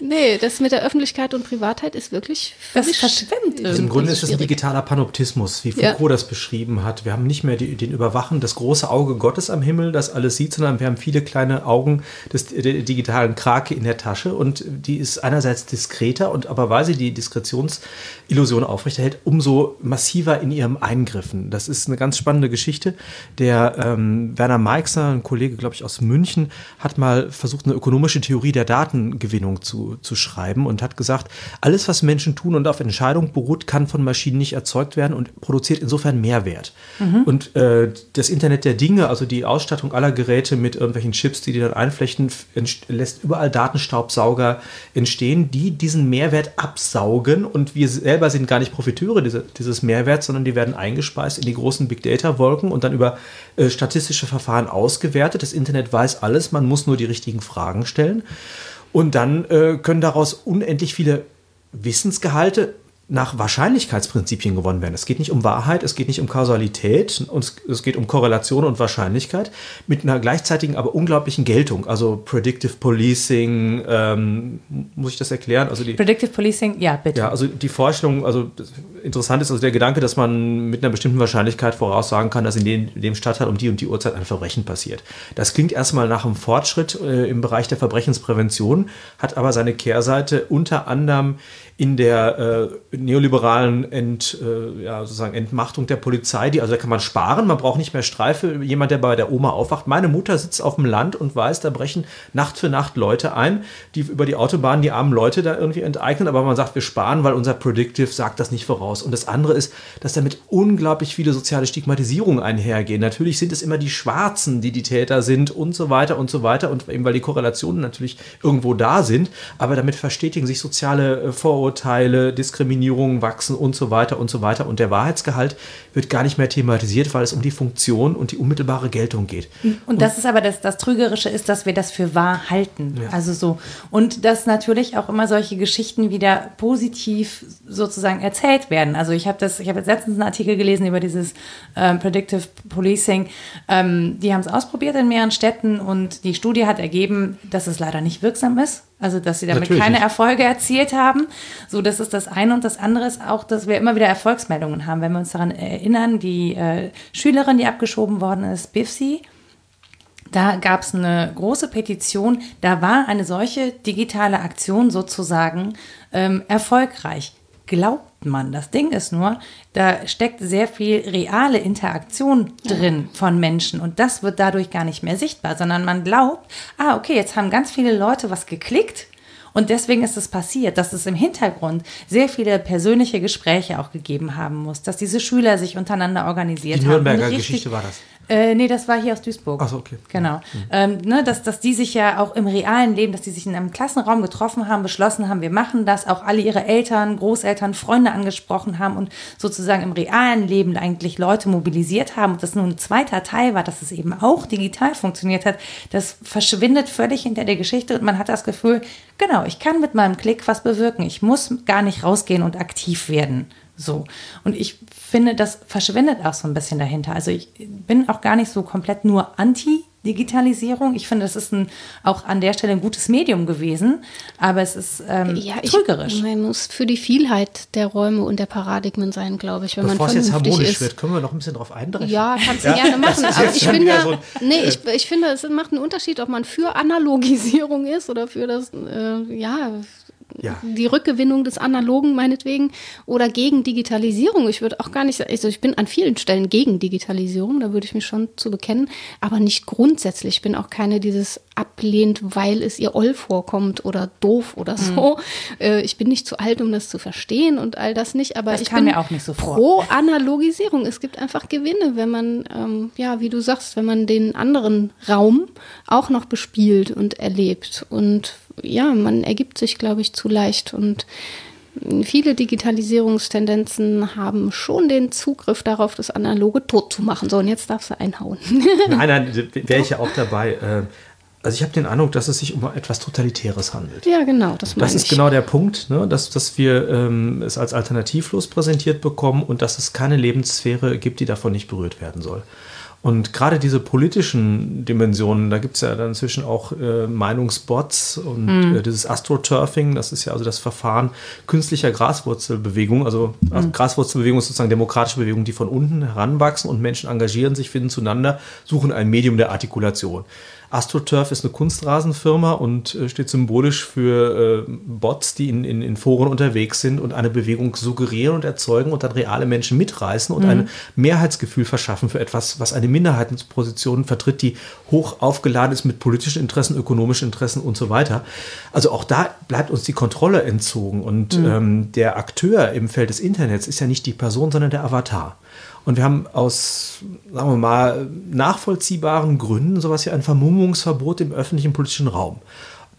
Nee, das mit der Öffentlichkeit und Privatheit ist wirklich das verschwimmt. Im Grunde ist es ein digitaler Panoptismus, wie Foucault ja. das beschrieben hat. Wir haben nicht mehr die, den Überwachen, das große Auge Gottes am Himmel, das alles sieht, sondern wir haben viele kleine Augen des der digitalen Krake in der Tasche und die ist einerseits diskreter und aber weil sie die Diskretionsillusion aufrechterhält, umso massiver in ihrem Eingriffen. Das ist eine ganz spannende Geschichte. Der ähm, Werner Meixner, ein Kollege, glaube ich, aus München, hat mal versucht, eine ökonomische Theorie der Datengewinnung zu zu, schreiben und hat gesagt, alles, was Menschen tun und auf Entscheidung beruht, kann von Maschinen nicht erzeugt werden und produziert insofern Mehrwert. Mhm. Und äh, das Internet der Dinge, also die Ausstattung aller Geräte mit irgendwelchen Chips, die die dann einflechten, lässt überall Datenstaubsauger entstehen, die diesen Mehrwert absaugen und wir selber sind gar nicht Profiteure diese, dieses Mehrwerts, sondern die werden eingespeist in die großen Big Data Wolken und dann über äh, statistische Verfahren ausgewertet. Das Internet weiß alles, man muss nur die richtigen Fragen stellen. Und dann äh, können daraus unendlich viele Wissensgehalte nach Wahrscheinlichkeitsprinzipien gewonnen werden. Es geht nicht um Wahrheit, es geht nicht um Kausalität, es geht um Korrelation und Wahrscheinlichkeit mit einer gleichzeitigen, aber unglaublichen Geltung. Also Predictive Policing, ähm, muss ich das erklären? Also die, Predictive Policing, ja, bitte. Ja, also die Vorstellung, also interessant ist also der Gedanke, dass man mit einer bestimmten Wahrscheinlichkeit voraussagen kann, dass in dem, in dem Stadtteil um die und die Uhrzeit ein Verbrechen passiert. Das klingt erstmal nach einem Fortschritt äh, im Bereich der Verbrechensprävention, hat aber seine Kehrseite unter anderem in der äh, neoliberalen Ent, äh, ja, sozusagen Entmachtung der Polizei, die, also da kann man sparen, man braucht nicht mehr Streife, jemand, der bei der Oma aufwacht. Meine Mutter sitzt auf dem Land und weiß, da brechen Nacht für Nacht Leute ein, die über die Autobahn die armen Leute da irgendwie enteignen, aber man sagt, wir sparen, weil unser Predictive sagt das nicht voraus. Und das andere ist, dass damit unglaublich viele soziale Stigmatisierungen einhergehen. Natürlich sind es immer die Schwarzen, die die Täter sind und so weiter und so weiter und eben weil die Korrelationen natürlich irgendwo da sind, aber damit verstetigen sich soziale äh, Vorurteile Vorurteile, Diskriminierungen wachsen und so weiter und so weiter. Und der Wahrheitsgehalt wird gar nicht mehr thematisiert, weil es um die Funktion und die unmittelbare Geltung geht. Und, und das ist aber das, das Trügerische ist, dass wir das für wahr halten. Ja. Also so. Und dass natürlich auch immer solche Geschichten wieder positiv sozusagen erzählt werden. Also ich habe das, ich habe jetzt letztens einen Artikel gelesen über dieses ähm, Predictive Policing. Ähm, die haben es ausprobiert in mehreren Städten und die Studie hat ergeben, dass es leider nicht wirksam ist. Also, dass sie damit Natürlich keine nicht. Erfolge erzielt haben. So, das ist das eine. Und das andere ist auch, dass wir immer wieder Erfolgsmeldungen haben. Wenn wir uns daran erinnern, die äh, Schülerin, die abgeschoben worden ist, Bifsi, Da gab es eine große Petition, da war eine solche digitale Aktion sozusagen ähm, erfolgreich. Glaubt man. Das Ding ist nur, da steckt sehr viel reale Interaktion drin ja. von Menschen und das wird dadurch gar nicht mehr sichtbar, sondern man glaubt, ah, okay, jetzt haben ganz viele Leute was geklickt und deswegen ist es passiert, dass es im Hintergrund sehr viele persönliche Gespräche auch gegeben haben muss, dass diese Schüler sich untereinander organisiert Die haben. Die Nürnberger Geschichte war das. Äh, nee, das war hier aus Duisburg. Ach so, okay. Genau. Mhm. Ähm, ne, dass, dass die sich ja auch im realen Leben, dass die sich in einem Klassenraum getroffen haben, beschlossen haben, wir machen das, auch alle ihre Eltern, Großeltern, Freunde angesprochen haben und sozusagen im realen Leben eigentlich Leute mobilisiert haben. Und das nur ein zweiter Teil war, dass es eben auch digital funktioniert hat. Das verschwindet völlig hinter der Geschichte und man hat das Gefühl, genau, ich kann mit meinem Klick was bewirken. Ich muss gar nicht rausgehen und aktiv werden. So. Und ich finde, das verschwindet auch so ein bisschen dahinter. Also ich bin auch gar nicht so komplett nur anti Digitalisierung. Ich finde, das ist ein, auch an der Stelle ein gutes Medium gewesen, aber es ist ähm, ja, trügerisch. Ich, man muss für die Vielheit der Räume und der Paradigmen sein, glaube ich. Wenn Bevor man es jetzt harmonisch ist. wird, können wir noch ein bisschen drauf eindringen. Ja, kannst du ja? gerne machen. Aber ich finde, so nee, ich, ich finde, es macht einen Unterschied, ob man für Analogisierung ist oder für das, äh, ja, ja. die Rückgewinnung des Analogen meinetwegen oder gegen Digitalisierung. Ich würde auch gar nicht, also ich bin an vielen Stellen gegen Digitalisierung, da würde ich mich schon zu bekennen, aber nicht grundsätzlich. Ich bin auch keine, die das ablehnt, weil es ihr Oll vorkommt oder doof oder so. Mhm. ich bin nicht zu alt, um das zu verstehen und all das nicht, aber das ich bin mir auch nicht so pro Analogisierung. Es gibt einfach Gewinne, wenn man, ähm, ja, wie du sagst, wenn man den anderen Raum auch noch bespielt und erlebt und ja, man ergibt sich, glaube ich, zu leicht und viele Digitalisierungstendenzen haben schon den Zugriff darauf, das Analoge tot zu machen. So, und jetzt darfst du einhauen. nein, nein, wäre ich ja auch dabei. Äh, also ich habe den Eindruck, dass es sich um etwas Totalitäres handelt. Ja, genau, das meine Das ist ich. genau der Punkt, ne? dass, dass wir ähm, es als alternativlos präsentiert bekommen und dass es keine Lebenssphäre gibt, die davon nicht berührt werden soll. Und gerade diese politischen Dimensionen, da gibt es ja dann inzwischen auch äh, Meinungsbots und mhm. äh, dieses Astroturfing, das ist ja also das Verfahren künstlicher Graswurzelbewegung. Also, mhm. Graswurzelbewegung ist sozusagen demokratische Bewegung, die von unten heranwachsen und Menschen engagieren sich, finden zueinander, suchen ein Medium der Artikulation. AstroTurf ist eine Kunstrasenfirma und äh, steht symbolisch für äh, Bots, die in, in, in, Foren unterwegs sind und eine Bewegung suggerieren und erzeugen und dann reale Menschen mitreißen und mhm. ein Mehrheitsgefühl verschaffen für etwas, was eine Minderheitenposition vertritt, die hoch aufgeladen ist mit politischen Interessen, ökonomischen Interessen und so weiter. Also auch da bleibt uns die Kontrolle entzogen und mhm. ähm, der Akteur im Feld des Internets ist ja nicht die Person, sondern der Avatar. Und wir haben aus, sagen wir mal, nachvollziehbaren Gründen sowas wie ein Vermummungsverbot im öffentlichen politischen Raum.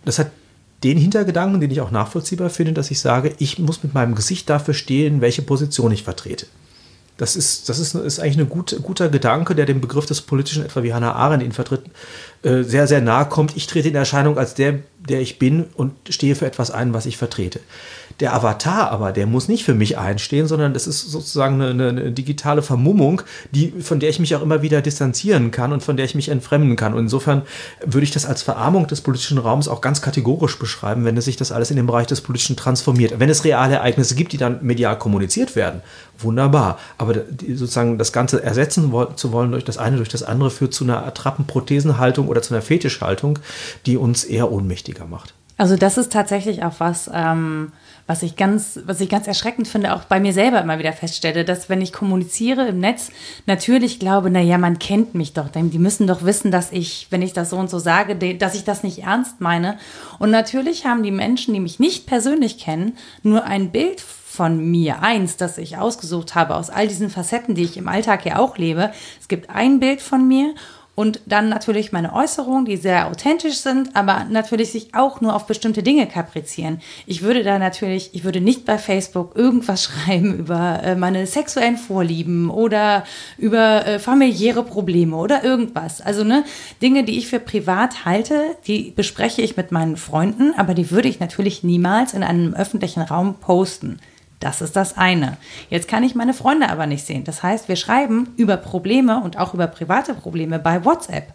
Das hat den Hintergedanken, den ich auch nachvollziehbar finde, dass ich sage, ich muss mit meinem Gesicht dafür stehen, welche Position ich vertrete. Das ist, das ist, ist eigentlich ein gut, guter Gedanke, der dem Begriff des Politischen, etwa wie Hannah Arendt ihn vertritt, äh, sehr, sehr nahe kommt. Ich trete in Erscheinung als der, der ich bin und stehe für etwas ein, was ich vertrete. Der Avatar aber, der muss nicht für mich einstehen, sondern das ist sozusagen eine, eine, digitale Vermummung, die, von der ich mich auch immer wieder distanzieren kann und von der ich mich entfremden kann. Und insofern würde ich das als Verarmung des politischen Raums auch ganz kategorisch beschreiben, wenn es sich das alles in den Bereich des Politischen transformiert. Wenn es reale Ereignisse gibt, die dann medial kommuniziert werden, wunderbar. Aber sozusagen das Ganze ersetzen zu wollen durch das eine, durch das andere, führt zu einer Attrappenprothesenhaltung oder zu einer Fetischhaltung, die uns eher ohnmächtiger macht. Also das ist tatsächlich auch was, ähm, was ich ganz, was ich ganz erschreckend finde, auch bei mir selber immer wieder feststelle, dass wenn ich kommuniziere im Netz, natürlich glaube, na ja, man kennt mich doch, die müssen doch wissen, dass ich, wenn ich das so und so sage, dass ich das nicht ernst meine. Und natürlich haben die Menschen, die mich nicht persönlich kennen, nur ein Bild von mir, eins, das ich ausgesucht habe aus all diesen Facetten, die ich im Alltag ja auch lebe. Es gibt ein Bild von mir und dann natürlich meine Äußerungen, die sehr authentisch sind, aber natürlich sich auch nur auf bestimmte Dinge kaprizieren. Ich würde da natürlich, ich würde nicht bei Facebook irgendwas schreiben über äh, meine sexuellen Vorlieben oder über äh, familiäre Probleme oder irgendwas. Also ne, Dinge, die ich für privat halte, die bespreche ich mit meinen Freunden, aber die würde ich natürlich niemals in einem öffentlichen Raum posten. Das ist das eine. Jetzt kann ich meine Freunde aber nicht sehen. Das heißt, wir schreiben über Probleme und auch über private Probleme bei WhatsApp.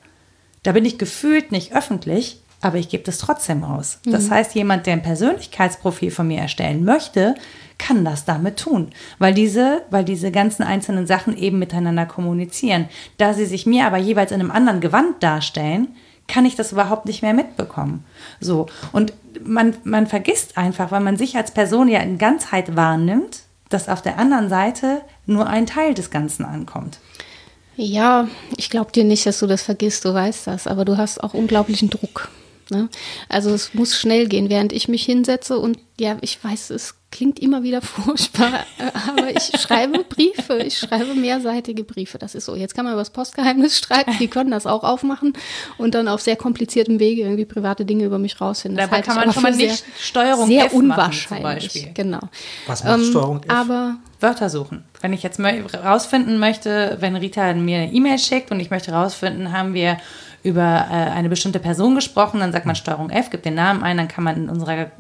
Da bin ich gefühlt nicht öffentlich, aber ich gebe das trotzdem aus. Das mhm. heißt, jemand, der ein Persönlichkeitsprofil von mir erstellen möchte, kann das damit tun, weil diese, weil diese ganzen einzelnen Sachen eben miteinander kommunizieren. Da sie sich mir aber jeweils in einem anderen Gewand darstellen, kann ich das überhaupt nicht mehr mitbekommen. So. Und man, man vergisst einfach, weil man sich als Person ja in Ganzheit wahrnimmt, dass auf der anderen Seite nur ein Teil des Ganzen ankommt. Ja, ich glaube dir nicht, dass du das vergisst, du weißt das, aber du hast auch unglaublichen Druck. Ne? Also es muss schnell gehen, während ich mich hinsetze und ja, ich weiß, es klingt immer wieder furchtbar, aber ich schreibe Briefe, ich schreibe mehrseitige Briefe. Das ist so. Jetzt kann man über das Postgeheimnis streiten, die können das auch aufmachen und dann auf sehr kompliziertem Wege irgendwie private Dinge über mich rausfinden. Das Dabei kann man schon mal nicht Steuerung sehr F unwahrscheinlich. Genau. Was macht ähm, Steuerung F? Aber Wörter suchen. Wenn ich jetzt rausfinden möchte, wenn Rita mir eine E-Mail schickt und ich möchte rausfinden, haben wir über äh, eine bestimmte Person gesprochen, dann sagt man Steuerung F, gibt den Namen ein, dann kann man in unserer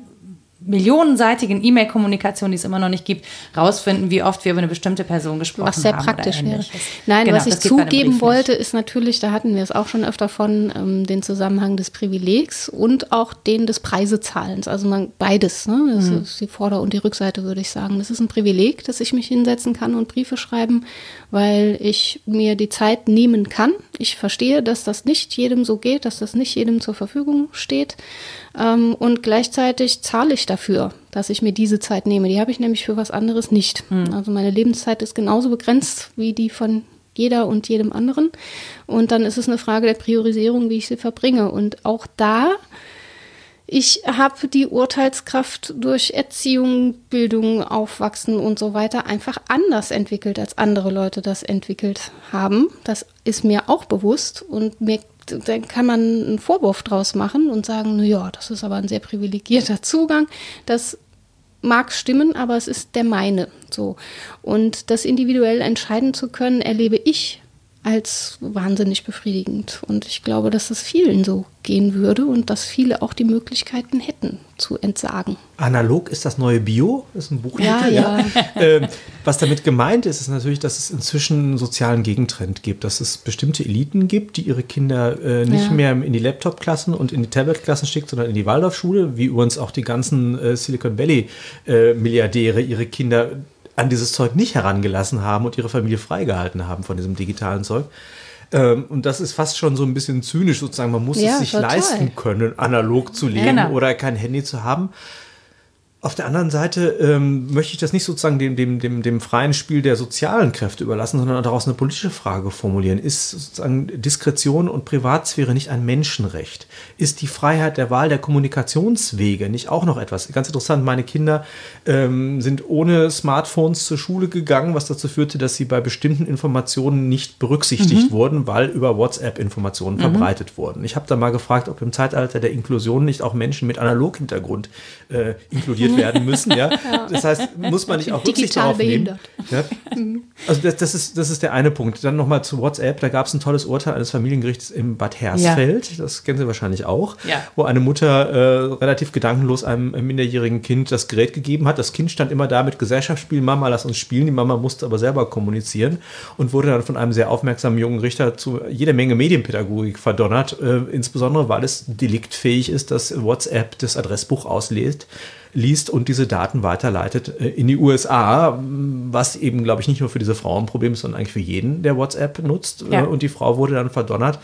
millionenseitigen E-Mail-Kommunikation, die es immer noch nicht gibt, rausfinden, wie oft wir über eine bestimmte Person gesprochen haben. Was sehr haben praktisch wäre. Nein, genau, was ich zugeben wollte, ist natürlich, da hatten wir es auch schon öfter von, ähm, den Zusammenhang des Privilegs und auch den des Preisezahlens. Also man, beides, ne? Das mhm. ist die Vorder- und die Rückseite, würde ich sagen. Das ist ein Privileg, dass ich mich hinsetzen kann und Briefe schreiben, weil ich mir die Zeit nehmen kann. Ich verstehe, dass das nicht jedem so geht, dass das nicht jedem zur Verfügung steht. Ähm, und gleichzeitig zahle ich dafür, dass ich mir diese Zeit nehme. Die habe ich nämlich für was anderes nicht. Mhm. Also meine Lebenszeit ist genauso begrenzt wie die von jeder und jedem anderen. Und dann ist es eine Frage der Priorisierung, wie ich sie verbringe. Und auch da, ich habe die Urteilskraft durch Erziehung, Bildung, Aufwachsen und so weiter einfach anders entwickelt, als andere Leute das entwickelt haben. Das ist mir auch bewusst und mir dann kann man einen Vorwurf draus machen und sagen, ja, das ist aber ein sehr privilegierter Zugang. Das mag stimmen, aber es ist der meine. So. Und das individuell entscheiden zu können, erlebe ich als wahnsinnig befriedigend. Und ich glaube, dass es vielen so gehen würde und dass viele auch die Möglichkeiten hätten zu entsagen. Analog ist das neue Bio, das ist ein Buch. Ja, ja. ja. ähm, was damit gemeint ist, ist natürlich, dass es inzwischen einen sozialen Gegentrend gibt, dass es bestimmte Eliten gibt, die ihre Kinder äh, nicht ja. mehr in die Laptop-Klassen und in die Tablet-Klassen schickt, sondern in die Waldorfschule, wie übrigens auch die ganzen äh, Silicon Valley-Milliardäre äh, ihre Kinder an dieses Zeug nicht herangelassen haben und ihre Familie freigehalten haben von diesem digitalen Zeug. Ähm, und das ist fast schon so ein bisschen zynisch sozusagen. Man muss ja, es sich total. leisten können, analog zu leben genau. oder kein Handy zu haben. Auf der anderen Seite ähm, möchte ich das nicht sozusagen dem, dem, dem, dem freien Spiel der sozialen Kräfte überlassen, sondern daraus eine politische Frage formulieren. Ist sozusagen Diskretion und Privatsphäre nicht ein Menschenrecht? Ist die Freiheit der Wahl der Kommunikationswege nicht auch noch etwas? Ganz interessant, meine Kinder ähm, sind ohne Smartphones zur Schule gegangen, was dazu führte, dass sie bei bestimmten Informationen nicht berücksichtigt mhm. wurden, weil über WhatsApp Informationen mhm. verbreitet wurden. Ich habe da mal gefragt, ob im Zeitalter der Inklusion nicht auch Menschen mit Analoghintergrund äh, inkludiert integriert werden müssen. Ja? Das heißt, muss man nicht auch Rücksicht darauf behindert. nehmen. Ja? Also das, das, ist, das ist der eine Punkt. Dann nochmal zu WhatsApp. Da gab es ein tolles Urteil eines Familiengerichts im Bad Hersfeld. Das kennen Sie wahrscheinlich auch. Wo eine Mutter äh, relativ gedankenlos einem minderjährigen Kind das Gerät gegeben hat. Das Kind stand immer da mit Gesellschaftsspiel. Mama, lass uns spielen. Die Mama musste aber selber kommunizieren und wurde dann von einem sehr aufmerksamen jungen Richter zu jeder Menge Medienpädagogik verdonnert. Äh, insbesondere, weil es deliktfähig ist, dass WhatsApp das Adressbuch auslädt liest und diese Daten weiterleitet äh, in die USA, was eben, glaube ich, nicht nur für diese Frauen ein Problem ist, sondern eigentlich für jeden, der WhatsApp nutzt. Ja. Äh, und die Frau wurde dann verdonnert,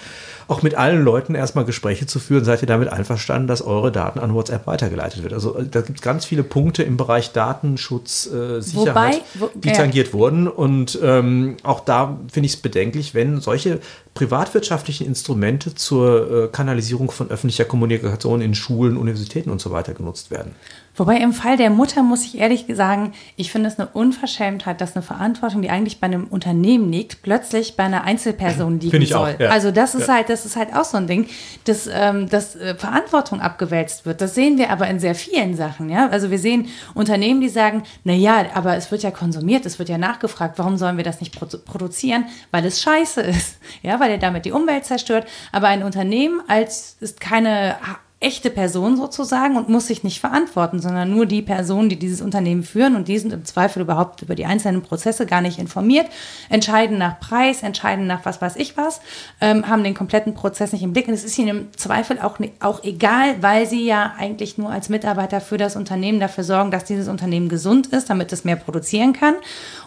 auch mit allen Leuten erstmal Gespräche zu führen. Seid ihr damit einverstanden, dass eure Daten an WhatsApp weitergeleitet wird? Also äh, da gibt es ganz viele Punkte im Bereich Datenschutz, äh, Sicherheit, Wobei, wo, die tangiert wurden. Und ähm, auch da finde ich es bedenklich, wenn solche privatwirtschaftlichen Instrumente zur äh, Kanalisierung von öffentlicher Kommunikation in Schulen, Universitäten und so weiter genutzt werden. Wobei im Fall der Mutter muss ich ehrlich sagen, ich finde es eine Unverschämtheit, dass eine Verantwortung, die eigentlich bei einem Unternehmen liegt, plötzlich bei einer Einzelperson liegen ich soll. Auch, ja. Also das ist ja. halt, das ist halt auch so ein Ding, dass, ähm, dass äh, Verantwortung abgewälzt wird. Das sehen wir aber in sehr vielen Sachen. Ja, also wir sehen Unternehmen, die sagen, na ja, aber es wird ja konsumiert, es wird ja nachgefragt. Warum sollen wir das nicht produ produzieren? Weil es Scheiße ist. Ja, weil er damit die Umwelt zerstört. Aber ein Unternehmen als ist keine echte Person sozusagen und muss sich nicht verantworten, sondern nur die Personen, die dieses Unternehmen führen und die sind im Zweifel überhaupt über die einzelnen Prozesse gar nicht informiert, entscheiden nach Preis, entscheiden nach was weiß ich was, ähm, haben den kompletten Prozess nicht im Blick und es ist ihnen im Zweifel auch, auch egal, weil sie ja eigentlich nur als Mitarbeiter für das Unternehmen dafür sorgen, dass dieses Unternehmen gesund ist, damit es mehr produzieren kann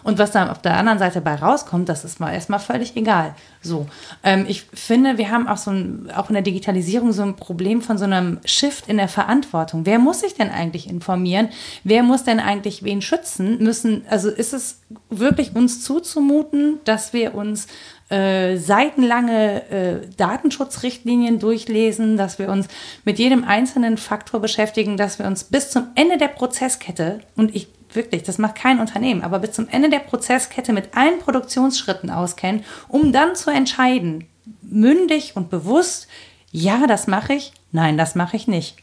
und was dann auf der anderen Seite bei rauskommt, das ist mal erstmal völlig egal. So, ähm, ich finde, wir haben auch so ein, auch in der Digitalisierung so ein Problem von so einem Shift in der Verantwortung. Wer muss sich denn eigentlich informieren? Wer muss denn eigentlich wen schützen? Müssen, also ist es wirklich uns zuzumuten, dass wir uns äh, seitenlange äh, Datenschutzrichtlinien durchlesen, dass wir uns mit jedem einzelnen Faktor beschäftigen, dass wir uns bis zum Ende der Prozesskette, und ich wirklich, das macht kein Unternehmen, aber bis zum Ende der Prozesskette mit allen Produktionsschritten auskennen, um dann zu entscheiden, mündig und bewusst, ja, das mache ich, nein, das mache ich nicht.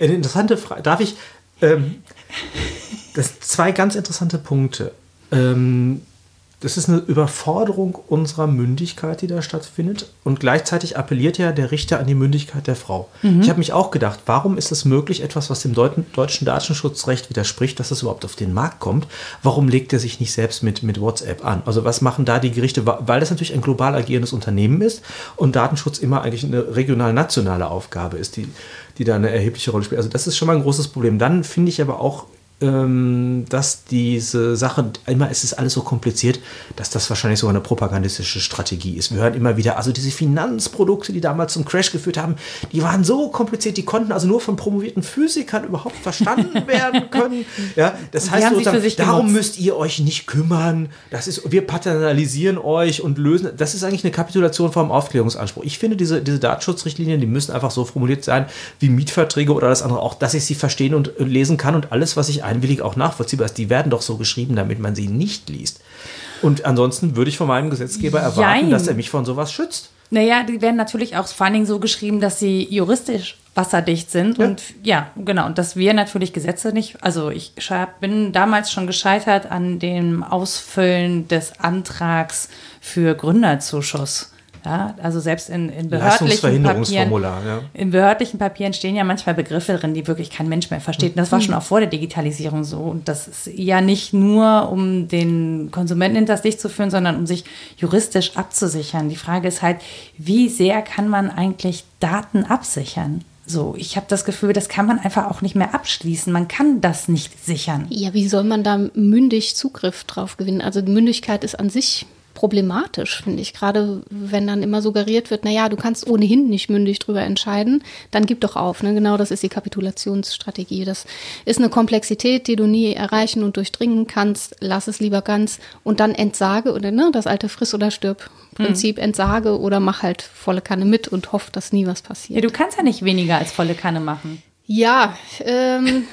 Eine interessante Frage. Darf ich? Ähm, das zwei ganz interessante Punkte. Ähm, das ist eine Überforderung unserer Mündigkeit, die da stattfindet. Und gleichzeitig appelliert ja der Richter an die Mündigkeit der Frau. Mhm. Ich habe mich auch gedacht, warum ist es möglich, etwas, was dem deutschen Datenschutzrecht widerspricht, dass es überhaupt auf den Markt kommt? Warum legt er sich nicht selbst mit, mit WhatsApp an? Also was machen da die Gerichte? Weil das natürlich ein global agierendes Unternehmen ist und Datenschutz immer eigentlich eine regional-nationale Aufgabe ist, die, die da eine erhebliche Rolle spielt. Also das ist schon mal ein großes Problem. Dann finde ich aber auch dass diese Sache, immer ist es alles so kompliziert, dass das wahrscheinlich sogar eine propagandistische Strategie ist. Wir hören immer wieder, also diese Finanzprodukte, die damals zum Crash geführt haben, die waren so kompliziert, die konnten also nur von promovierten Physikern überhaupt verstanden werden können. Ja, das heißt, darum müsst ihr euch nicht kümmern. Das ist, wir paternalisieren euch und lösen. Das ist eigentlich eine Kapitulation vom Aufklärungsanspruch. Ich finde, diese, diese Datenschutzrichtlinien, die müssen einfach so formuliert sein wie Mietverträge oder das andere, auch dass ich sie verstehen und lesen kann und alles, was ich einwillig auch nachvollziehbar ist. Die werden doch so geschrieben, damit man sie nicht liest. Und ansonsten würde ich von meinem Gesetzgeber erwarten, Jein. dass er mich von sowas schützt. Naja, die werden natürlich auch vor allen Dingen so geschrieben, dass sie juristisch wasserdicht sind. Ja. Und ja, genau. Und dass wir natürlich Gesetze nicht, also ich bin damals schon gescheitert an dem Ausfüllen des Antrags für Gründerzuschuss. Ja, also selbst in, in behördlichen Papieren, ja. in behördlichen Papieren stehen ja manchmal Begriffe drin, die wirklich kein Mensch mehr versteht. Und das war schon auch vor der Digitalisierung so. Und das ist ja nicht nur, um den Konsumenten hinters Licht zu führen, sondern um sich juristisch abzusichern. Die Frage ist halt, wie sehr kann man eigentlich Daten absichern? So, ich habe das Gefühl, das kann man einfach auch nicht mehr abschließen. Man kann das nicht sichern. Ja, wie soll man da mündig Zugriff drauf gewinnen? Also Mündigkeit ist an sich problematisch, finde ich. Gerade wenn dann immer suggeriert wird, naja, du kannst ohnehin nicht mündig drüber entscheiden, dann gib doch auf. Ne? Genau das ist die Kapitulationsstrategie. Das ist eine Komplexität, die du nie erreichen und durchdringen kannst. Lass es lieber ganz und dann entsage oder ne, das alte Friss- oder Stirb-Prinzip, mhm. entsage oder mach halt volle Kanne mit und hoff, dass nie was passiert. Ja, du kannst ja nicht weniger als volle Kanne machen. Ja, ähm,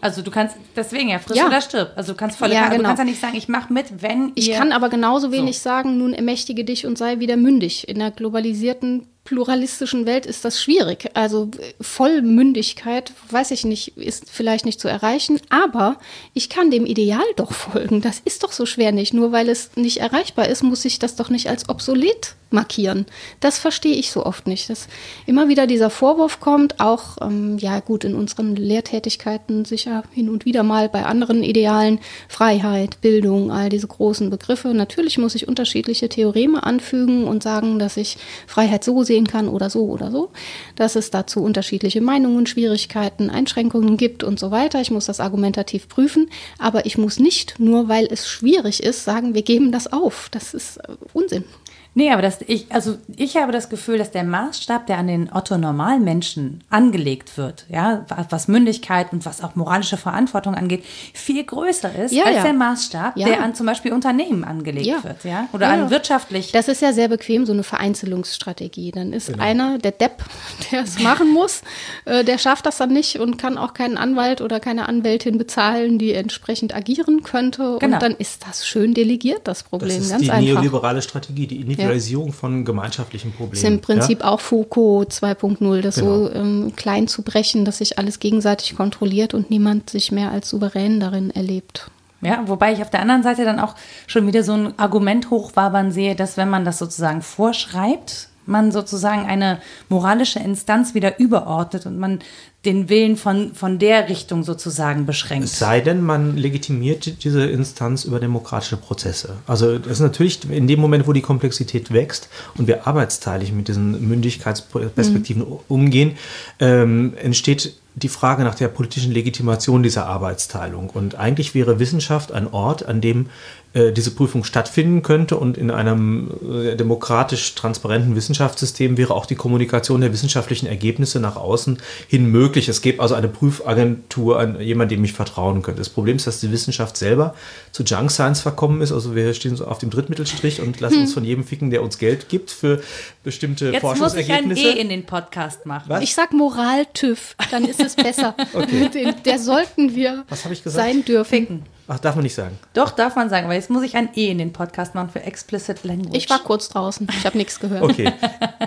also du kannst deswegen ja frisch ja. oder stirb. Also du kannst volle ja, genau. du kannst ja nicht sagen, ich mache mit, wenn Ich kann aber genauso wenig so. sagen, nun ermächtige dich und sei wieder mündig. In der globalisierten pluralistischen Welt ist das schwierig. Also Vollmündigkeit, weiß ich nicht, ist vielleicht nicht zu erreichen, aber ich kann dem Ideal doch folgen. Das ist doch so schwer nicht. Nur weil es nicht erreichbar ist, muss ich das doch nicht als obsolet markieren. Das verstehe ich so oft nicht. Dass immer wieder dieser Vorwurf kommt, auch, ähm, ja gut, in unseren Lehrtätigkeiten sicher hin und wieder mal bei anderen Idealen, Freiheit, Bildung, all diese großen Begriffe. Natürlich muss ich unterschiedliche Theoreme anfügen und sagen, dass ich Freiheit so sehen kann oder so oder so, dass es dazu unterschiedliche Meinungen, Schwierigkeiten, Einschränkungen gibt und so weiter. Ich muss das argumentativ prüfen, aber ich muss nicht, nur weil es schwierig ist, sagen, wir geben das auf. Das ist äh, Unsinn. Nee, aber das, ich, also ich habe das Gefühl, dass der Maßstab, der an den Otto-Normalmenschen angelegt wird, ja, was Mündigkeit und was auch moralische Verantwortung angeht, viel größer ist ja, als ja. der Maßstab, ja. der an zum Beispiel Unternehmen angelegt wird, ja, oder an wirtschaftlich. Das ist ja sehr bequem, so eine Vereinzelungsstrategie. Dann ist genau. einer, der Depp, der es machen muss, äh, der schafft das dann nicht und kann auch keinen Anwalt oder keine Anwältin bezahlen, die entsprechend agieren könnte. Genau. Und dann ist das schön delegiert, das Problem. Das ist ganz die einfach. neoliberale Strategie, die Individualisierung ja. von gemeinschaftlichen Problemen. Das ist im Prinzip ja? auch Foucault 2.0, das genau. so ähm, klein zu brechen, dass sich alles gegenseitig kontrolliert und niemand sich mehr als souverän darin erlebt. Ja, wobei ich auf der anderen Seite dann auch schon wieder so ein Argument hochwabern sehe, dass wenn man das sozusagen vorschreibt, man sozusagen eine moralische Instanz wieder überordnet und man den Willen von, von der Richtung sozusagen beschränkt. Es sei denn, man legitimiert diese Instanz über demokratische Prozesse. Also das ist natürlich in dem Moment, wo die Komplexität wächst und wir arbeitsteilig mit diesen Mündigkeitsperspektiven mhm. umgehen, ähm, entsteht die Frage nach der politischen Legitimation dieser Arbeitsteilung. Und eigentlich wäre Wissenschaft ein Ort, an dem diese Prüfung stattfinden könnte und in einem äh, demokratisch transparenten Wissenschaftssystem wäre auch die Kommunikation der wissenschaftlichen Ergebnisse nach außen hin möglich. Es gäbe also eine Prüfagentur an jemanden, dem ich vertrauen könnte. Das Problem ist, dass die Wissenschaft selber zu Junk Science verkommen ist. Also wir stehen so auf dem Drittmittelstrich und lassen hm. uns von jedem ficken, der uns Geld gibt für bestimmte Jetzt Forschungsergebnisse. Jetzt muss ich ein E in den Podcast machen. Was? Ich sag Moral-TÜV, dann ist es besser. okay. Der sollten wir sein dürfen. Ficken. Ach, darf man nicht sagen. Doch, darf man sagen, weil jetzt muss ich ein E in den Podcast machen für Explicit Language. Ich war kurz draußen, ich habe nichts gehört. Okay.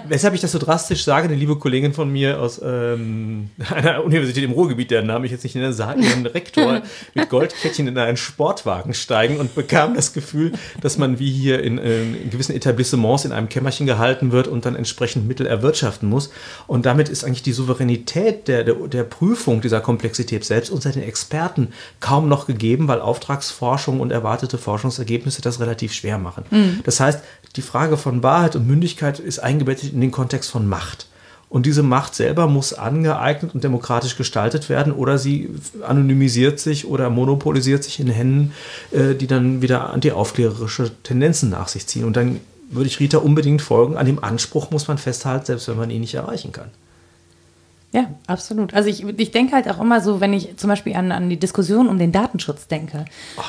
Weshalb ich das so drastisch sage, eine liebe Kollegin von mir aus ähm, einer Universität im Ruhrgebiet, deren Namen ich jetzt nicht nenne, sah ihren Rektor mit Goldkettchen in einen Sportwagen steigen und bekam das Gefühl, dass man wie hier in, äh, in gewissen Etablissements in einem Kämmerchen gehalten wird und dann entsprechend Mittel erwirtschaften muss. Und damit ist eigentlich die Souveränität der, der, der Prüfung dieser Komplexität selbst unter den Experten kaum noch gegeben, weil auch Auftragsforschung und erwartete Forschungsergebnisse das relativ schwer machen. Mhm. Das heißt, die Frage von Wahrheit und Mündigkeit ist eingebettet in den Kontext von Macht. Und diese Macht selber muss angeeignet und demokratisch gestaltet werden oder sie anonymisiert sich oder monopolisiert sich in Händen, äh, die dann wieder antiaufklärerische Tendenzen nach sich ziehen. Und dann würde ich Rita unbedingt folgen. An dem Anspruch muss man festhalten, selbst wenn man ihn nicht erreichen kann. Ja, absolut. Also ich, ich denke halt auch immer so, wenn ich zum Beispiel an, an die Diskussion um den Datenschutz denke. Oh.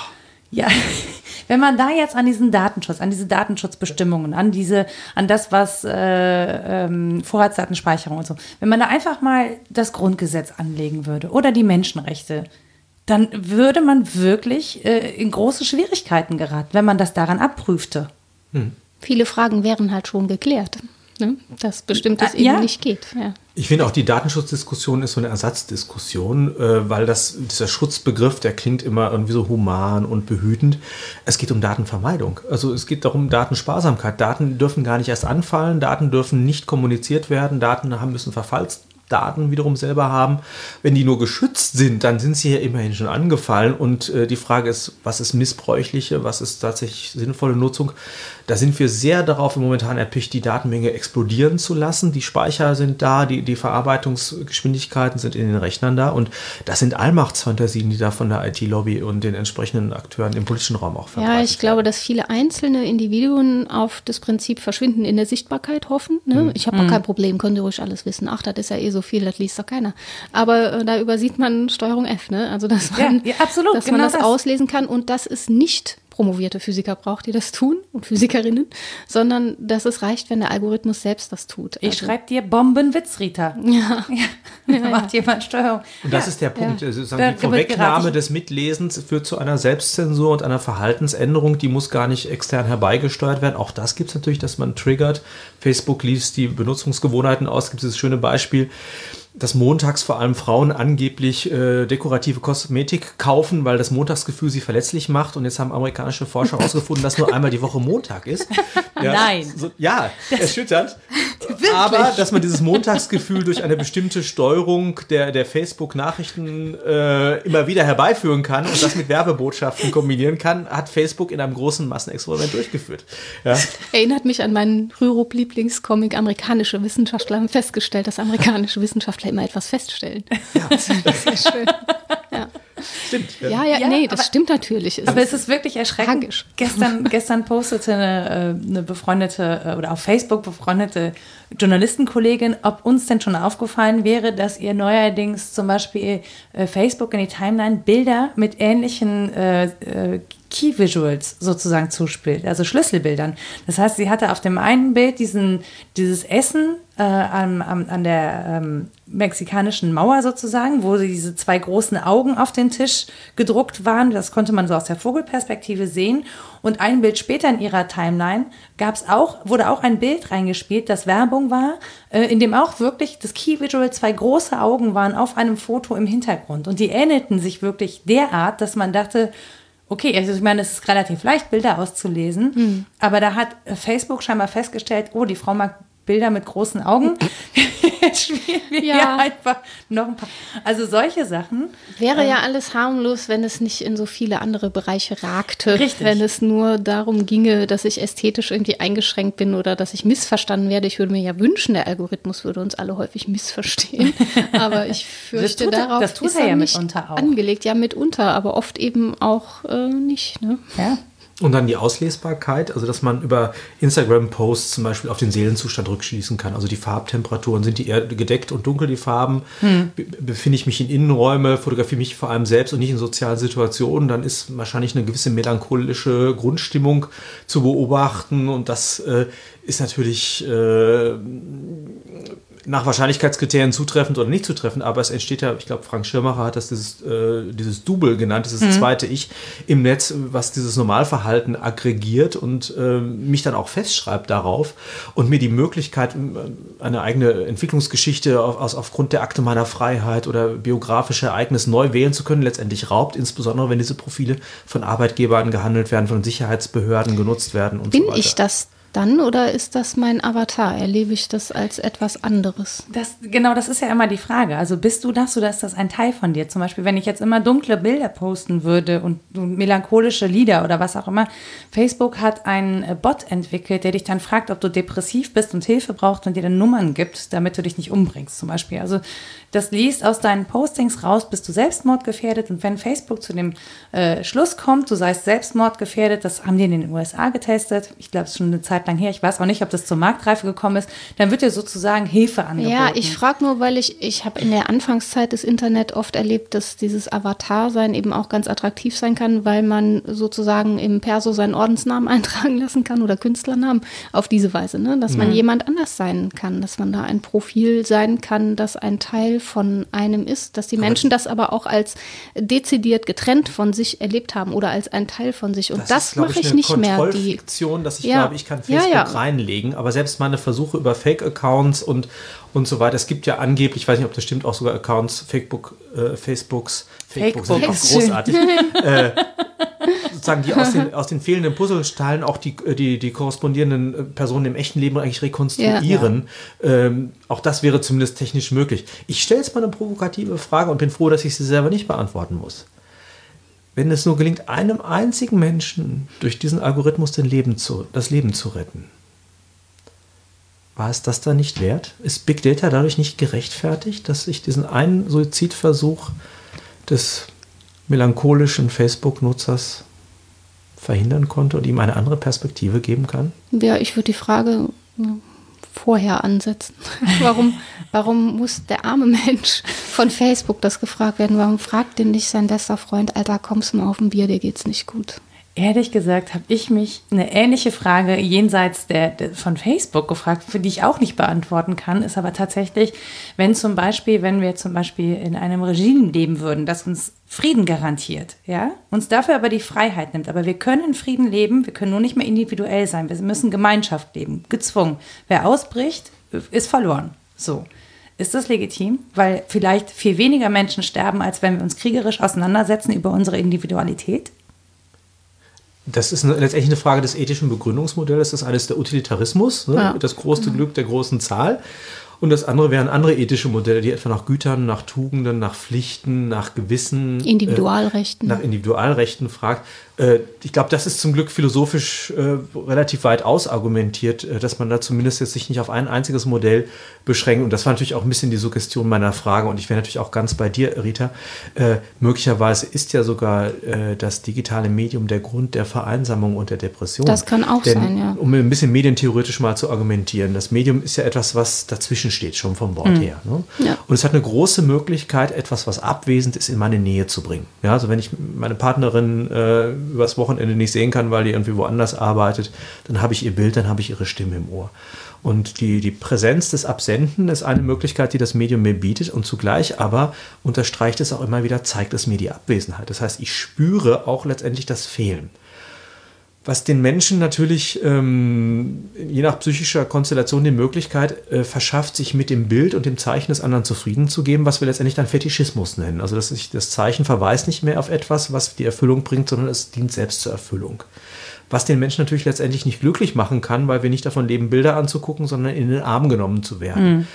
Ja, wenn man da jetzt an diesen Datenschutz, an diese Datenschutzbestimmungen, an diese, an das, was äh, ähm, Vorratsdatenspeicherung und so, wenn man da einfach mal das Grundgesetz anlegen würde oder die Menschenrechte, dann würde man wirklich äh, in große Schwierigkeiten geraten, wenn man das daran abprüfte. Hm. Viele Fragen wären halt schon geklärt. Ne? Dass bestimmtes äh, eben ja. nicht geht. Ja. Ich finde auch die Datenschutzdiskussion ist so eine Ersatzdiskussion, äh, weil das, dieser Schutzbegriff, der klingt immer irgendwie so human und behütend. Es geht um Datenvermeidung. Also es geht darum Datensparsamkeit. Daten dürfen gar nicht erst anfallen, Daten dürfen nicht kommuniziert werden, Daten haben müssen Verfalls Daten wiederum selber haben. Wenn die nur geschützt sind, dann sind sie ja immerhin schon angefallen. Und äh, die Frage ist, was ist missbräuchliche, was ist tatsächlich sinnvolle Nutzung? Da sind wir sehr darauf momentan erpicht, die Datenmenge explodieren zu lassen. Die Speicher sind da, die, die Verarbeitungsgeschwindigkeiten sind in den Rechnern da. Und das sind Allmachtsfantasien, die da von der IT-Lobby und den entsprechenden Akteuren im politischen Raum auch verbreitet Ja, ich glaube, dass viele einzelne Individuen auf das Prinzip Verschwinden in der Sichtbarkeit hoffen. Ne? Mhm. Ich habe mhm. kein Problem, könnt ihr ruhig alles wissen. Ach, das ist ja eh so viel, das liest doch keiner. Aber äh, da übersieht man Steuerung F, ne? Also dass man, ja, ja, absolut, dass genau man das, das, auslesen kann und das ist nicht promovierte Physiker braucht, die das tun und Physikerinnen, sondern dass es reicht, wenn der Algorithmus selbst das tut. Also ich schreibe dir Bombenwitz, Rita. Ja. ja. Da ja, macht jemand Steuerung. Und das ist der Punkt. Ja. Also die Vorwegnahme des Mitlesens führt zu einer Selbstzensur und einer Verhaltensänderung, die muss gar nicht extern herbeigesteuert werden. Auch das gibt es natürlich, dass man triggert. Facebook liest die Benutzungsgewohnheiten aus. Es gibt dieses schöne Beispiel dass montags vor allem Frauen angeblich äh, dekorative Kosmetik kaufen, weil das Montagsgefühl sie verletzlich macht. Und jetzt haben amerikanische Forscher herausgefunden, dass nur einmal die Woche Montag ist. Ja, Nein. So, ja, das erschütternd. Aber dass man dieses Montagsgefühl durch eine bestimmte Steuerung der, der Facebook-Nachrichten äh, immer wieder herbeiführen kann und das mit Werbebotschaften kombinieren kann, hat Facebook in einem großen Massenexperiment durchgeführt. Ja. Erinnert mich an meinen Rürup-Lieblingscomic. Amerikanische Wissenschaftler haben festgestellt, dass amerikanische Wissenschaftler immer etwas feststellen. Ja, das ist sehr schön. Ja. Stimmt. Ja, ja, ja, nee, das aber, stimmt natürlich. Es aber es ist wirklich erschreckend. Tragisch. Gestern, gestern postete eine, äh, eine befreundete äh, oder auf Facebook befreundete Journalistenkollegin, ob uns denn schon aufgefallen wäre, dass ihr neuerdings zum Beispiel äh, Facebook in die Timeline Bilder mit ähnlichen äh, äh, Key Visuals sozusagen zuspielt, also Schlüsselbildern. Das heißt, sie hatte auf dem einen Bild diesen, dieses Essen äh, an, an, der ähm, mexikanischen Mauer sozusagen, wo diese zwei großen Augen auf den Tisch gedruckt waren. Das konnte man so aus der Vogelperspektive sehen. Und ein Bild später in ihrer Timeline gab's auch, wurde auch ein Bild reingespielt, das Werbung war, äh, in dem auch wirklich das Key Visual zwei große Augen waren auf einem Foto im Hintergrund. Und die ähnelten sich wirklich derart, dass man dachte, okay, also ich meine, es ist relativ leicht, Bilder auszulesen, mhm. aber da hat Facebook scheinbar festgestellt, oh, die Frau mag Bilder mit großen Augen. Jetzt spielen wir ja. einfach noch ein paar. Also solche Sachen. Wäre ähm, ja alles harmlos, wenn es nicht in so viele andere Bereiche ragte. Richtig. Wenn es nur darum ginge, dass ich ästhetisch irgendwie eingeschränkt bin oder dass ich missverstanden werde. Ich würde mir ja wünschen, der Algorithmus würde uns alle häufig missverstehen. Aber ich fürchte, das darauf das tut ist er ja mitunter auch. angelegt. Ja, mitunter, aber oft eben auch äh, nicht. Ne? Ja. Und dann die Auslesbarkeit, also dass man über Instagram-Posts zum Beispiel auf den Seelenzustand rückschließen kann. Also die Farbtemperaturen, sind die eher gedeckt und dunkel, die Farben? Hm. Befinde ich mich in Innenräume, fotografiere mich vor allem selbst und nicht in sozialen Situationen, dann ist wahrscheinlich eine gewisse melancholische Grundstimmung zu beobachten. Und das äh, ist natürlich äh, nach Wahrscheinlichkeitskriterien zutreffend oder nicht zutreffend, aber es entsteht ja, ich glaube, Frank Schirmacher hat das dieses, äh, dieses Double genannt, das ist das mhm. zweite Ich im Netz, was dieses Normalverhalten aggregiert und äh, mich dann auch festschreibt darauf und mir die Möglichkeit, eine eigene Entwicklungsgeschichte auf, aus, aufgrund der Akte meiner Freiheit oder biografische Ereignisse neu wählen zu können, letztendlich raubt, insbesondere wenn diese Profile von Arbeitgebern gehandelt werden, von Sicherheitsbehörden genutzt werden und Bin so weiter. Bin ich das dann oder ist das mein Avatar? Erlebe ich das als etwas anderes? Das, genau, das ist ja immer die Frage. Also bist du das oder ist das ein Teil von dir? Zum Beispiel, wenn ich jetzt immer dunkle Bilder posten würde und melancholische Lieder oder was auch immer. Facebook hat einen äh, Bot entwickelt, der dich dann fragt, ob du depressiv bist und Hilfe brauchst und dir dann Nummern gibt, damit du dich nicht umbringst, zum Beispiel. Also das liest aus deinen Postings raus, bist du selbstmordgefährdet. Und wenn Facebook zu dem äh, Schluss kommt, du seist selbstmordgefährdet, das haben die in den USA getestet. Ich glaube, es ist schon eine Zeit lang her. Ich weiß auch nicht, ob das zur Marktreife gekommen ist. Dann wird dir sozusagen Hilfe angeboten. Ja, ich frage nur, weil ich, ich habe in der Anfangszeit des Internet oft erlebt, dass dieses Avatar-Sein eben auch ganz attraktiv sein kann, weil man sozusagen im Perso seinen Ordensnamen eintragen lassen kann oder Künstlernamen auf diese Weise, ne? dass man mhm. jemand anders sein kann, dass man da ein Profil sein kann, das ein Teil von einem ist, dass die Menschen das aber auch als dezidiert getrennt von sich erlebt haben oder als ein Teil von sich. Und das, das mache ich nicht mehr. Die Fiktion, dass ich ja. glaube, ich kann Facebook ja, ja. reinlegen, aber selbst meine Versuche über Fake-Accounts und und so weiter. Es gibt ja angeblich, ich weiß nicht, ob das stimmt, auch sogar Accounts, Facebook, äh, Facebooks, Facebook sind auch großartig, äh, sozusagen die aus den, aus den fehlenden Puzzlesteilen auch die, äh, die, die korrespondierenden äh, Personen im echten Leben eigentlich rekonstruieren. Ja, ja. Ähm, auch das wäre zumindest technisch möglich. Ich stelle jetzt mal eine provokative Frage und bin froh, dass ich sie selber nicht beantworten muss. Wenn es nur gelingt, einem einzigen Menschen durch diesen Algorithmus Leben zu, das Leben zu retten, war es das da nicht wert? Ist Big Data dadurch nicht gerechtfertigt, dass ich diesen einen Suizidversuch des melancholischen Facebook-Nutzers verhindern konnte und ihm eine andere Perspektive geben kann? Ja, ich würde die Frage vorher ansetzen. warum, warum muss der arme Mensch von Facebook das gefragt werden? Warum fragt denn nicht sein bester Freund, Alter, kommst du mal auf ein Bier, dir geht's nicht gut? Ehrlich gesagt habe ich mich eine ähnliche Frage jenseits der, der, von Facebook gefragt, für die ich auch nicht beantworten kann, ist aber tatsächlich, wenn zum Beispiel, wenn wir zum Beispiel in einem Regime leben würden, das uns Frieden garantiert, ja, uns dafür aber die Freiheit nimmt, aber wir können Frieden leben, wir können nur nicht mehr individuell sein, wir müssen Gemeinschaft leben, gezwungen. Wer ausbricht, ist verloren. So. Ist das legitim? Weil vielleicht viel weniger Menschen sterben, als wenn wir uns kriegerisch auseinandersetzen über unsere Individualität? Das ist eine, letztendlich eine Frage des ethischen Begründungsmodells. Das ist eines der Utilitarismus, ne? ja. das große mhm. Glück der großen Zahl. Und das andere wären andere ethische Modelle, die etwa nach Gütern, nach Tugenden, nach Pflichten, nach Gewissen, Individualrechten, äh, nach Individualrechten fragt. Äh, ich glaube, das ist zum Glück philosophisch äh, relativ weit ausargumentiert, äh, dass man da zumindest jetzt sich nicht auf ein einziges Modell beschränkt. Und das war natürlich auch ein bisschen die Suggestion meiner Frage. Und ich wäre natürlich auch ganz bei dir, Rita. Äh, möglicherweise ist ja sogar äh, das digitale Medium der Grund der Vereinsamung und der Depression. Das kann auch Denn, sein, ja. Um ein bisschen medientheoretisch mal zu argumentieren. Das Medium ist ja etwas, was dazwischen steht, schon vom Wort mhm. her. Ne? Ja. Und es hat eine große Möglichkeit, etwas, was abwesend ist, in meine Nähe zu bringen. Ja, also wenn ich meine Partnerin übers Wochenende nicht sehen kann, weil die irgendwie woanders arbeitet, dann habe ich ihr Bild, dann habe ich ihre Stimme im Ohr. Und die, die Präsenz des Absenden ist eine Möglichkeit, die das Medium mir bietet und zugleich aber unterstreicht es auch immer wieder, zeigt es mir die Abwesenheit. Das heißt, ich spüre auch letztendlich das Fehlen was den Menschen natürlich ähm, je nach psychischer Konstellation die Möglichkeit äh, verschafft, sich mit dem Bild und dem Zeichen des anderen zufrieden zu geben, was wir letztendlich dann Fetischismus nennen. Also dass sich das Zeichen verweist nicht mehr auf etwas, was die Erfüllung bringt, sondern es dient selbst zur Erfüllung. was den Menschen natürlich letztendlich nicht glücklich machen kann, weil wir nicht davon leben, Bilder anzugucken, sondern in den Arm genommen zu werden. Mhm.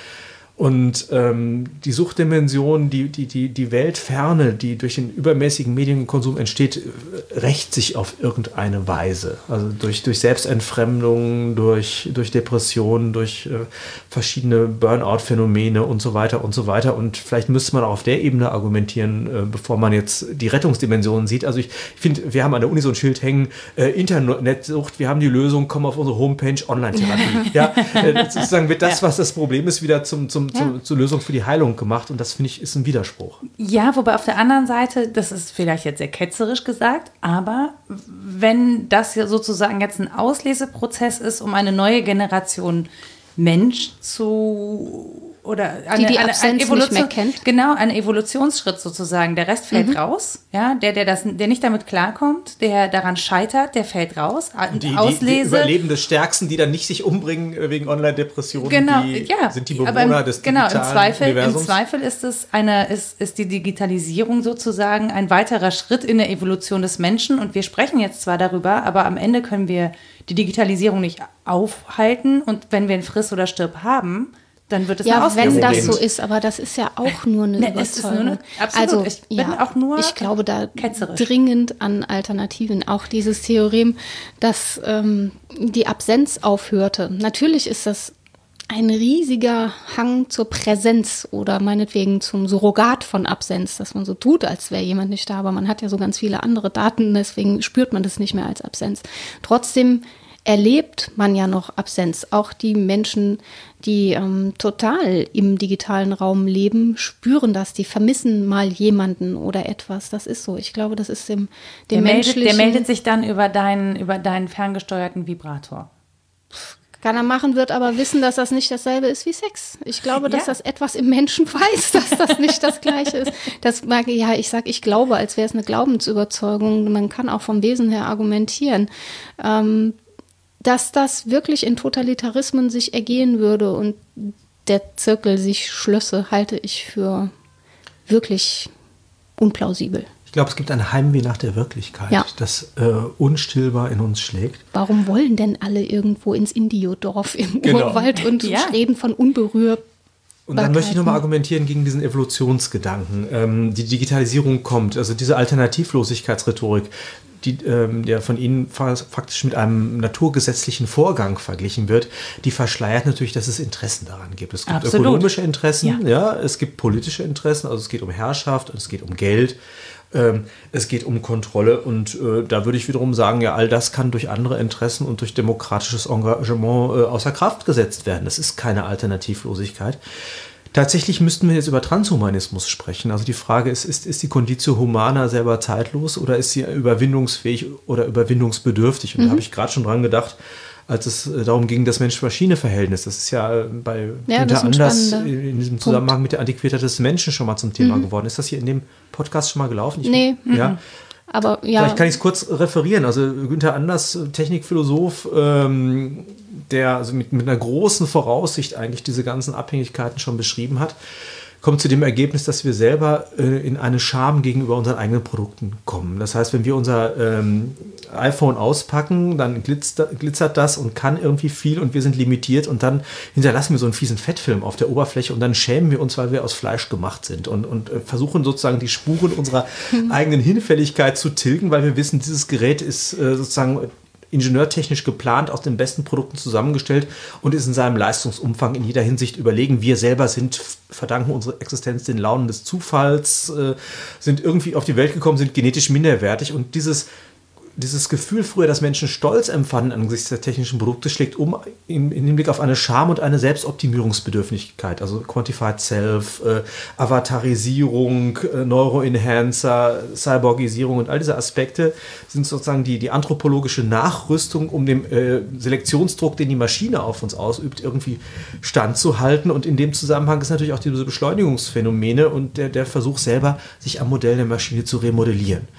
Und ähm, die Suchtdimension, die, die, die, die Weltferne, die durch den übermäßigen Medienkonsum entsteht, äh, rächt sich auf irgendeine Weise. Also durch, durch Selbstentfremdung, durch, durch Depressionen, durch äh, verschiedene Burnout-Phänomene und so weiter und so weiter. Und vielleicht müsste man auch auf der Ebene argumentieren, äh, bevor man jetzt die Rettungsdimensionen sieht. Also ich, ich finde, wir haben an der Uni so ein Schild hängen, äh, Internetsucht, wir haben die Lösung, komm auf unsere Homepage, Online-Therapie. ja, äh, sozusagen wird das, was das Problem ist, wieder zum, zum ja. zu, zur Lösung für die Heilung gemacht. Und das finde ich ist ein Widerspruch. Ja, wobei auf der anderen Seite, das ist vielleicht jetzt sehr ketzerisch gesagt, aber wenn das ja sozusagen jetzt ein Ausleseprozess ist, um eine neue Generation Mensch zu oder eine, die die eine, eine Evolution, nicht mehr kennt. Genau, ein Evolutionsschritt sozusagen. Der Rest fällt mhm. raus. Ja, der, der, das, der nicht damit klarkommt, der daran scheitert, der fällt raus. Die, Auslese. Die, die Überleben des Stärksten, die dann nicht sich umbringen äh, wegen Online-Depressionen, genau, die ja, sind die Bewohner des genau, im Zweifel, Universums. Im Zweifel ist es eine, ist, ist die Digitalisierung sozusagen ein weiterer Schritt in der Evolution des Menschen. Und wir sprechen jetzt zwar darüber, aber am Ende können wir die Digitalisierung nicht aufhalten. Und wenn wir ein Friss oder Stirb haben, dann wird es ja, wenn das so ist, aber das ist ja auch nur eine ne, Überzeugung. Nur eine, absolut. Also ich bin ja, auch nur ich glaube da ketzerisch. dringend an Alternativen. Auch dieses Theorem, dass ähm, die Absenz aufhörte. Natürlich ist das ein riesiger Hang zur Präsenz oder meinetwegen zum Surrogat von Absenz, dass man so tut, als wäre jemand nicht da, aber man hat ja so ganz viele andere Daten, deswegen spürt man das nicht mehr als Absenz. Trotzdem erlebt man ja noch Absenz. Auch die Menschen, die ähm, total im digitalen Raum leben, spüren das. Die vermissen mal jemanden oder etwas. Das ist so. Ich glaube, das ist dem, dem der menschlichen... Meldet, der meldet sich dann über deinen, über deinen ferngesteuerten Vibrator. Kann er machen, wird aber wissen, dass das nicht dasselbe ist wie Sex. Ich glaube, dass ja. das etwas im Menschen weiß, dass das nicht das Gleiche ist. Das mag, ja, ich sag, ich glaube, als wäre es eine Glaubensüberzeugung. Man kann auch vom Wesen her argumentieren. Ähm, dass das wirklich in Totalitarismen sich ergehen würde und der Zirkel sich schlösse, halte ich für wirklich unplausibel. Ich glaube, es gibt ein Heimweh nach der Wirklichkeit, ja. das äh, unstillbar in uns schlägt. Warum wollen denn alle irgendwo ins Indiodorf im genau. Urwald und ja. reden von unberührt? Und dann möchte ich nochmal argumentieren gegen diesen Evolutionsgedanken. Ähm, die Digitalisierung kommt, also diese Alternativlosigkeitsrhetorik die, ähm, der von Ihnen faktisch mit einem naturgesetzlichen Vorgang verglichen wird, die verschleiert natürlich, dass es Interessen daran gibt. Es gibt Absolut. ökonomische Interessen, ja. ja. es gibt politische Interessen, also es geht um Herrschaft, es geht um Geld, es geht um Kontrolle und äh, da würde ich wiederum sagen, ja, all das kann durch andere Interessen und durch demokratisches Engagement äh, außer Kraft gesetzt werden. Das ist keine Alternativlosigkeit. Tatsächlich müssten wir jetzt über Transhumanismus sprechen. Also die Frage ist, ist, ist die Conditio Humana selber zeitlos oder ist sie überwindungsfähig oder überwindungsbedürftig? Und mhm. da habe ich gerade schon dran gedacht, als es äh, darum ging, das Mensch-Maschine-Verhältnis. Das ist ja bei ja, Günther Anders in diesem Zusammenhang Punkt. mit der Antiquität des Menschen schon mal zum Thema mhm. geworden. Ist das hier in dem Podcast schon mal gelaufen? Ich, nee. Ja. Mhm. Aber ja. Vielleicht kann ich es kurz referieren. Also Günther Anders, Technikphilosoph, ähm, der also mit, mit einer großen Voraussicht eigentlich diese ganzen Abhängigkeiten schon beschrieben hat, kommt zu dem Ergebnis, dass wir selber äh, in eine Scham gegenüber unseren eigenen Produkten kommen. Das heißt, wenn wir unser ähm, iPhone auspacken, dann glitzert, glitzert das und kann irgendwie viel und wir sind limitiert und dann hinterlassen wir so einen fiesen Fettfilm auf der Oberfläche und dann schämen wir uns, weil wir aus Fleisch gemacht sind und, und äh, versuchen sozusagen die Spuren unserer eigenen Hinfälligkeit zu tilgen, weil wir wissen, dieses Gerät ist äh, sozusagen ingenieurtechnisch geplant, aus den besten Produkten zusammengestellt und ist in seinem Leistungsumfang in jeder Hinsicht überlegen. Wir selber sind, verdanken unsere Existenz den Launen des Zufalls, äh, sind irgendwie auf die Welt gekommen, sind genetisch minderwertig und dieses dieses Gefühl früher, dass Menschen Stolz empfanden angesichts der technischen Produkte, schlägt um in, in Hinblick auf eine Scham und eine Selbstoptimierungsbedürftigkeit. Also Quantified Self, äh, Avatarisierung, äh, Neuroenhancer, Cyborgisierung und all diese Aspekte sind sozusagen die, die anthropologische Nachrüstung, um dem äh, Selektionsdruck, den die Maschine auf uns ausübt, irgendwie standzuhalten. Und in dem Zusammenhang ist natürlich auch diese Beschleunigungsphänomene und der, der Versuch selber, sich am Modell der Maschine zu remodellieren.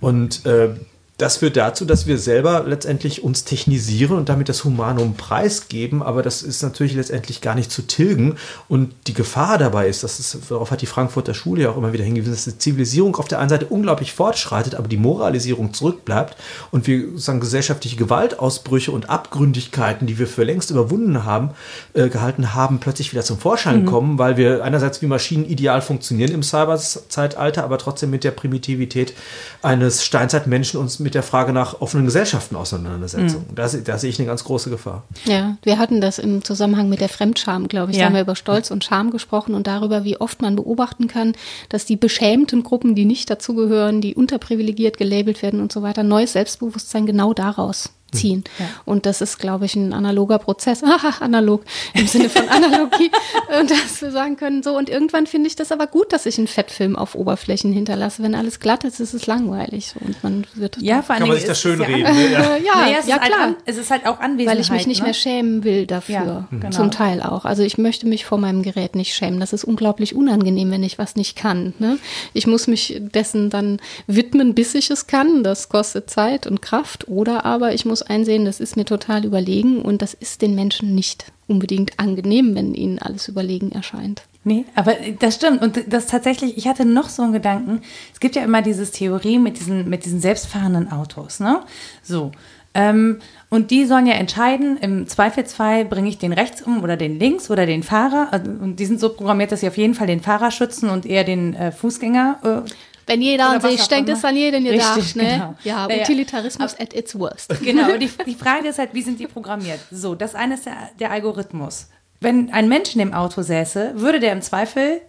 Und äh, das führt dazu, dass wir selber letztendlich uns technisieren und damit das Humanum preisgeben, aber das ist natürlich letztendlich gar nicht zu tilgen. Und die Gefahr dabei ist, das ist, darauf hat die Frankfurter Schule ja auch immer wieder hingewiesen, dass die Zivilisierung auf der einen Seite unglaublich fortschreitet, aber die Moralisierung zurückbleibt und wir sozusagen gesellschaftliche Gewaltausbrüche und Abgründigkeiten, die wir für längst überwunden haben, äh, gehalten haben, plötzlich wieder zum Vorschein mhm. kommen, weil wir einerseits wie Maschinen ideal funktionieren im Cyberzeitalter, aber trotzdem mit der Primitivität eines Steinzeitmenschen uns mit der Frage nach offenen Gesellschaften auseinandersetzen. Mhm. Da, da, sehe ich eine ganz große Gefahr. Ja, wir hatten das im Zusammenhang mit der Fremdscham, glaube ich. Ja. Da haben wir über Stolz und Scham gesprochen und darüber, wie oft man beobachten kann, dass die beschämten Gruppen, die nicht dazugehören, die unterprivilegiert gelabelt werden und so weiter, neues Selbstbewusstsein genau daraus ziehen. Ja. Und das ist, glaube ich, ein analoger Prozess. Aha, analog im Sinne von Analogie. und dass wir sagen können, so, und irgendwann finde ich das aber gut, dass ich einen Fettfilm auf Oberflächen hinterlasse. Wenn alles glatt ist, ist es langweilig. Und man wird. Ja, vor allem. Kann man sich das schön reden. Ja, ja, ja, ja halt klar. Halt, es ist halt auch Anwesenheit. Weil ich mich nicht ne? mehr schämen will dafür. Ja, genau. Zum Teil auch. Also ich möchte mich vor meinem Gerät nicht schämen. Das ist unglaublich unangenehm, wenn ich was nicht kann. Ne? Ich muss mich dessen dann widmen, bis ich es kann. Das kostet Zeit und Kraft. Oder aber ich muss einsehen, das ist mir total überlegen und das ist den Menschen nicht unbedingt angenehm, wenn ihnen alles überlegen erscheint. Nee, aber das stimmt. Und das tatsächlich, ich hatte noch so einen Gedanken. Es gibt ja immer dieses Theorie mit diesen, mit diesen selbstfahrenden Autos, ne? So. Ähm, und die sollen ja entscheiden, im Zweifelsfall bringe ich den rechts um oder den links oder den Fahrer. Also, und die sind so programmiert, dass sie auf jeden Fall den Fahrer schützen und eher den äh, Fußgänger äh, wenn jeder an sich denkt, ist an jeden gedacht. Richtig, ne? genau. Ja, Utilitarismus ja. at its worst. Genau, die, die Frage ist halt, wie sind die programmiert? So, das eine ist der, der Algorithmus. Wenn ein Mensch in dem Auto säße, würde der im Zweifel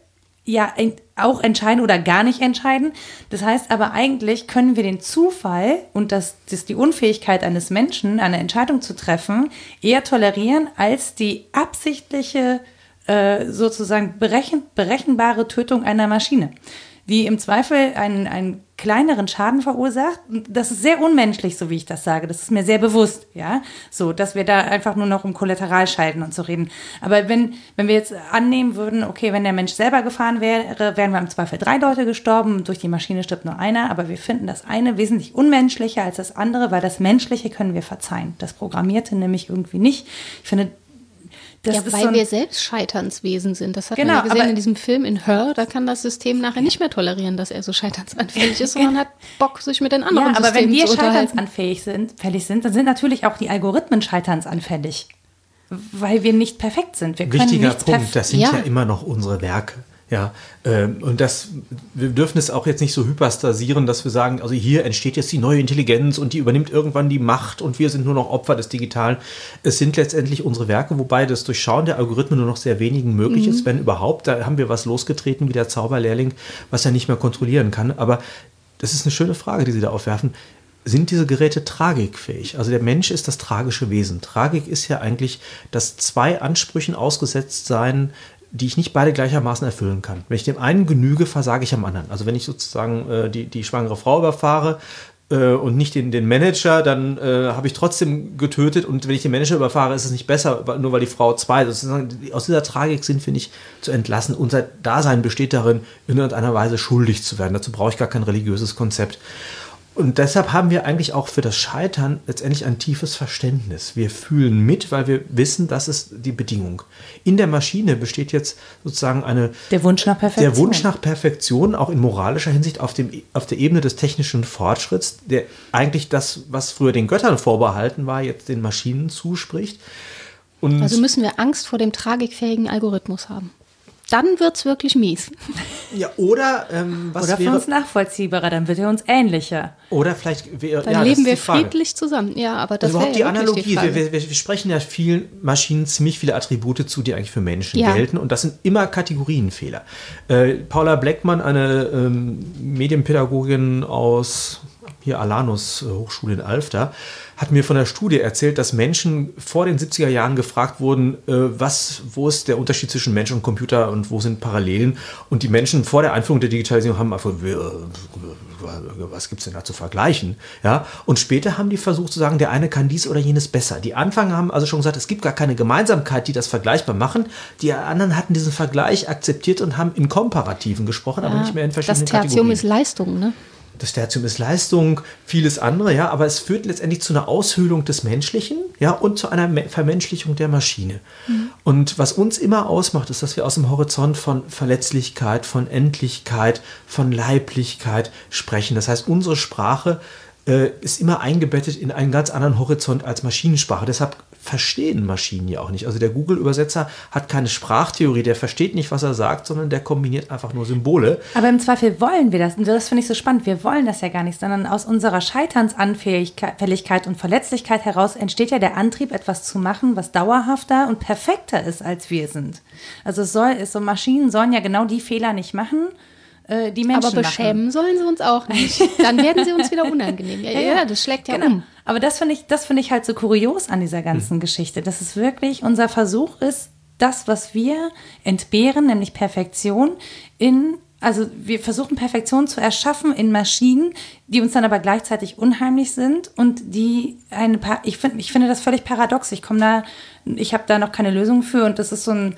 ja auch entscheiden oder gar nicht entscheiden. Das heißt aber eigentlich können wir den Zufall und das, das die Unfähigkeit eines Menschen, eine Entscheidung zu treffen, eher tolerieren als die absichtliche äh, sozusagen berechen, berechenbare Tötung einer Maschine die im Zweifel einen, einen kleineren Schaden verursacht. Das ist sehr unmenschlich, so wie ich das sage. Das ist mir sehr bewusst, ja. So, dass wir da einfach nur noch um Kollateralschalten und so reden. Aber wenn, wenn wir jetzt annehmen würden, okay, wenn der Mensch selber gefahren wäre, wären wir im Zweifel drei Leute gestorben. Durch die Maschine stirbt nur einer. Aber wir finden das eine wesentlich unmenschlicher als das andere, weil das Menschliche können wir verzeihen. Das Programmierte nämlich irgendwie nicht. Ich finde, das ja, weil so wir selbst Scheiternswesen sind. Das hat genau, man ja gesehen in diesem Film in Her. Da kann das System nachher nicht mehr tolerieren, dass er so scheitersanfällig ist, sondern hat Bock, sich mit den anderen ja, aber Systemen wenn wir scheiternsanfällig sind, fällig sind, dann sind natürlich auch die Algorithmen scheiternsanfällig. Weil wir nicht perfekt sind. Wir Wichtiger Punkt, das sind ja. ja immer noch unsere Werke. Ja, ähm, und das, wir dürfen es auch jetzt nicht so hyperstasieren, dass wir sagen, also hier entsteht jetzt die neue Intelligenz und die übernimmt irgendwann die Macht und wir sind nur noch Opfer des Digitalen. Es sind letztendlich unsere Werke, wobei das Durchschauen der Algorithmen nur noch sehr wenigen möglich mhm. ist, wenn überhaupt. Da haben wir was losgetreten wie der Zauberlehrling, was er nicht mehr kontrollieren kann. Aber das ist eine schöne Frage, die Sie da aufwerfen sind diese Geräte tragikfähig? Also der Mensch ist das tragische Wesen. Tragik ist ja eigentlich das zwei Ansprüchen ausgesetzt sein, die ich nicht beide gleichermaßen erfüllen kann. Wenn ich dem einen genüge, versage ich am anderen. Also wenn ich sozusagen äh, die, die schwangere Frau überfahre, äh, und nicht den, den Manager, dann äh, habe ich trotzdem getötet und wenn ich den Manager überfahre, ist es nicht besser, nur weil die Frau zwei. Sozusagen, aus dieser Tragik sind wir nicht zu entlassen. Unser Dasein besteht darin, in irgendeiner Weise schuldig zu werden. Dazu brauche ich gar kein religiöses Konzept. Und deshalb haben wir eigentlich auch für das Scheitern letztendlich ein tiefes Verständnis. Wir fühlen mit, weil wir wissen, das ist die Bedingung. In der Maschine besteht jetzt sozusagen eine. Der Wunsch nach Perfektion. Der Wunsch nach Perfektion, auch in moralischer Hinsicht auf, dem, auf der Ebene des technischen Fortschritts, der eigentlich das, was früher den Göttern vorbehalten war, jetzt den Maschinen zuspricht. Und also müssen wir Angst vor dem tragikfähigen Algorithmus haben dann wird es wirklich mies. Ja, oder ähm, was Oder für wäre, uns nachvollziehbarer, dann wird er uns ähnlicher. Oder vielleicht wäre. Dann ja, leben wir friedlich zusammen. Ja, aber das also überhaupt die Analogie. Die wir, wir, wir, sprechen ja vielen Maschinen ziemlich viele Attribute zu, die eigentlich für Menschen ja. gelten. Und das sind immer Kategorienfehler. Äh, Paula Bleckmann, eine ähm, Medienpädagogin aus hier Alanus äh, Hochschule in Alfter, hat mir von der Studie erzählt, dass Menschen vor den 70er Jahren gefragt wurden, äh, was, wo ist der Unterschied zwischen Mensch und Computer und wo sind Parallelen? Und die Menschen vor der Einführung der Digitalisierung haben einfach, was gibt es denn da zu vergleichen? Ja? Und später haben die versucht zu sagen, der eine kann dies oder jenes besser. Die Anfänger haben also schon gesagt, es gibt gar keine Gemeinsamkeit, die das vergleichbar machen. Die anderen hatten diesen Vergleich akzeptiert und haben in Komparativen gesprochen, ja, aber nicht mehr in verschiedenen Das Tertium Kategorien. ist Leistung, ne? Das Tertium ist Leistung, vieles andere, ja, aber es führt letztendlich zu einer Aushöhlung des Menschlichen, ja, und zu einer Vermenschlichung der Maschine. Mhm. Und was uns immer ausmacht, ist, dass wir aus dem Horizont von Verletzlichkeit, von Endlichkeit, von Leiblichkeit sprechen. Das heißt, unsere Sprache äh, ist immer eingebettet in einen ganz anderen Horizont als Maschinensprache. Deshalb verstehen Maschinen ja auch nicht. Also der Google-Übersetzer hat keine Sprachtheorie, der versteht nicht, was er sagt, sondern der kombiniert einfach nur Symbole. Aber im Zweifel wollen wir das. Und das finde ich so spannend. Wir wollen das ja gar nicht, sondern aus unserer Scheiternsanfälligkeit und Verletzlichkeit heraus entsteht ja der Antrieb, etwas zu machen, was dauerhafter und perfekter ist, als wir sind. Also es soll, so Maschinen sollen ja genau die Fehler nicht machen, äh, die Menschen Aber beschämen machen. sollen sie uns auch nicht. Dann werden sie uns wieder unangenehm. Ja, ja, ja das schlägt ja genau. um. Aber das finde ich, das ich halt so kurios an dieser ganzen hm. Geschichte, dass es wirklich unser Versuch ist, das, was wir entbehren, nämlich Perfektion, in also wir versuchen Perfektion zu erschaffen in Maschinen, die uns dann aber gleichzeitig unheimlich sind und die eine ich finde ich finde das völlig paradox. Ich komme da ich habe da noch keine Lösung für und das ist so ein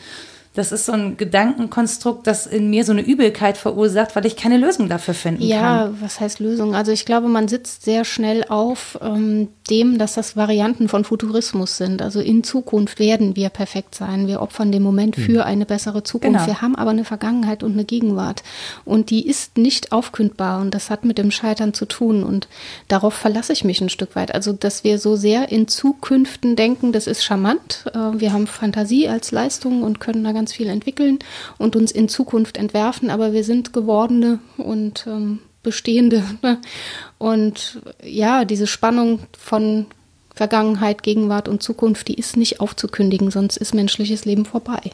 das ist so ein Gedankenkonstrukt, das in mir so eine Übelkeit verursacht, weil ich keine Lösung dafür finden ja, kann. Ja, was heißt Lösung? Also ich glaube, man sitzt sehr schnell auf ähm, dem, dass das Varianten von Futurismus sind. Also in Zukunft werden wir perfekt sein. Wir opfern den Moment für hm. eine bessere Zukunft. Genau. Wir haben aber eine Vergangenheit und eine Gegenwart. Und die ist nicht aufkündbar. Und das hat mit dem Scheitern zu tun. Und darauf verlasse ich mich ein Stück weit. Also, dass wir so sehr in Zukünften denken, das ist charmant. Äh, wir haben Fantasie als Leistung und können da ganz ganz viel entwickeln und uns in Zukunft entwerfen, aber wir sind gewordene und ähm, bestehende. Ne? Und ja, diese Spannung von Vergangenheit, Gegenwart und Zukunft, die ist nicht aufzukündigen, sonst ist menschliches Leben vorbei.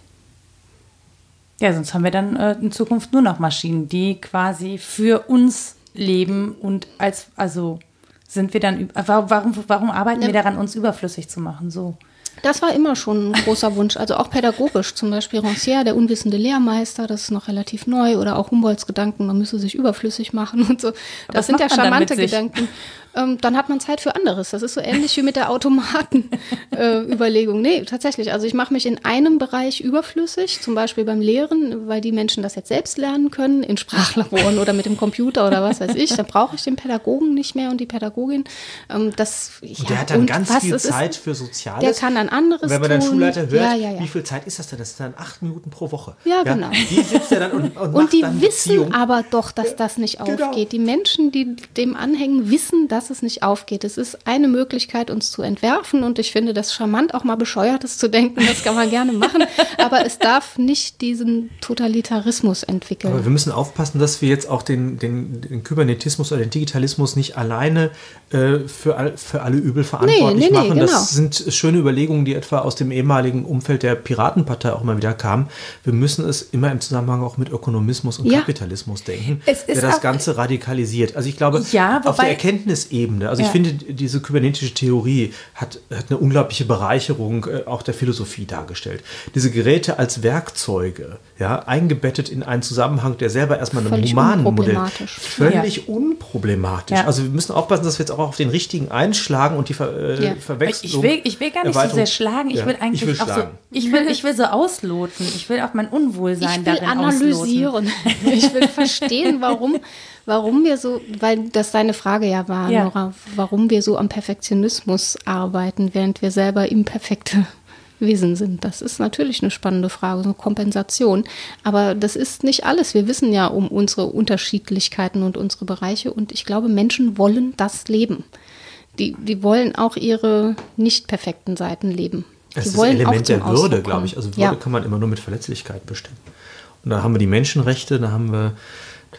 Ja, sonst haben wir dann äh, in Zukunft nur noch Maschinen, die quasi für uns leben und als, also sind wir dann, warum, warum arbeiten ja. wir daran, uns überflüssig zu machen? So. Das war immer schon ein großer Wunsch, also auch pädagogisch, zum Beispiel Rancière, der unwissende Lehrmeister, das ist noch relativ neu, oder auch Humboldts Gedanken, man müsse sich überflüssig machen und so. Das sind ja charmante Gedanken ähm, dann hat man Zeit für anderes. Das ist so ähnlich wie mit der Automatenüberlegung. Äh, nee, tatsächlich. Also ich mache mich in einem Bereich überflüssig, zum Beispiel beim Lehren, weil die Menschen das jetzt selbst lernen können, in Sprachlaboren oder mit dem Computer oder was weiß ich. Da brauche ich den Pädagogen nicht mehr und die Pädagogin. Ähm, das, ja, und der hat dann ganz viel Zeit für Soziales. Der kann dann anderes Wenn man dann Schulleiter hört, ja, ja, wie viel Zeit ist das denn? Das sind dann acht Minuten pro Woche. Ja, genau. Die sitzt er dann und, und, und die wissen Beziehung. aber doch, dass das nicht genau. aufgeht. Die Menschen, die dem anhängen, wissen, dass dass es nicht aufgeht. Es ist eine Möglichkeit, uns zu entwerfen und ich finde das charmant, auch mal bescheuertes zu denken, das kann man gerne machen, aber es darf nicht diesen Totalitarismus entwickeln. Aber wir müssen aufpassen, dass wir jetzt auch den, den, den Kybernetismus oder den Digitalismus nicht alleine äh, für, für alle Übel verantwortlich nee, nee, machen. Nee, genau. Das sind schöne Überlegungen, die etwa aus dem ehemaligen Umfeld der Piratenpartei auch mal wieder kamen. Wir müssen es immer im Zusammenhang auch mit Ökonomismus und ja. Kapitalismus denken, der das Ganze radikalisiert. Also ich glaube, ja, auf der Erkenntnis Ebene. Also ja. ich finde, diese kybernetische Theorie hat, hat eine unglaubliche Bereicherung äh, auch der Philosophie dargestellt. Diese Geräte als Werkzeuge, ja, eingebettet in einen Zusammenhang, der selber erstmal einem völlig humanen Modell völlig ja. unproblematisch. Ja. Also wir müssen aufpassen, dass wir jetzt auch auf den richtigen einschlagen und die Ver äh, ja. Verwechslung. Ich will, ich will gar nicht so sehr schlagen. Ich will eigentlich ich will auch so, ich will, ich will so ausloten. Ich will auch mein Unwohlsein darin analysieren. Ausloten. Ich will verstehen, warum warum wir so, weil das deine Frage ja war, ja. Nora, warum wir so am Perfektionismus arbeiten, während wir selber imperfekte Wesen sind. Das ist natürlich eine spannende Frage, so eine Kompensation. Aber das ist nicht alles. Wir wissen ja um unsere Unterschiedlichkeiten und unsere Bereiche und ich glaube, Menschen wollen das leben. Die, die wollen auch ihre nicht perfekten Seiten leben. Das ist das Element der Würde, glaube ich. Also Würde ja. kann man immer nur mit Verletzlichkeit bestimmen. Und da haben wir die Menschenrechte, da haben wir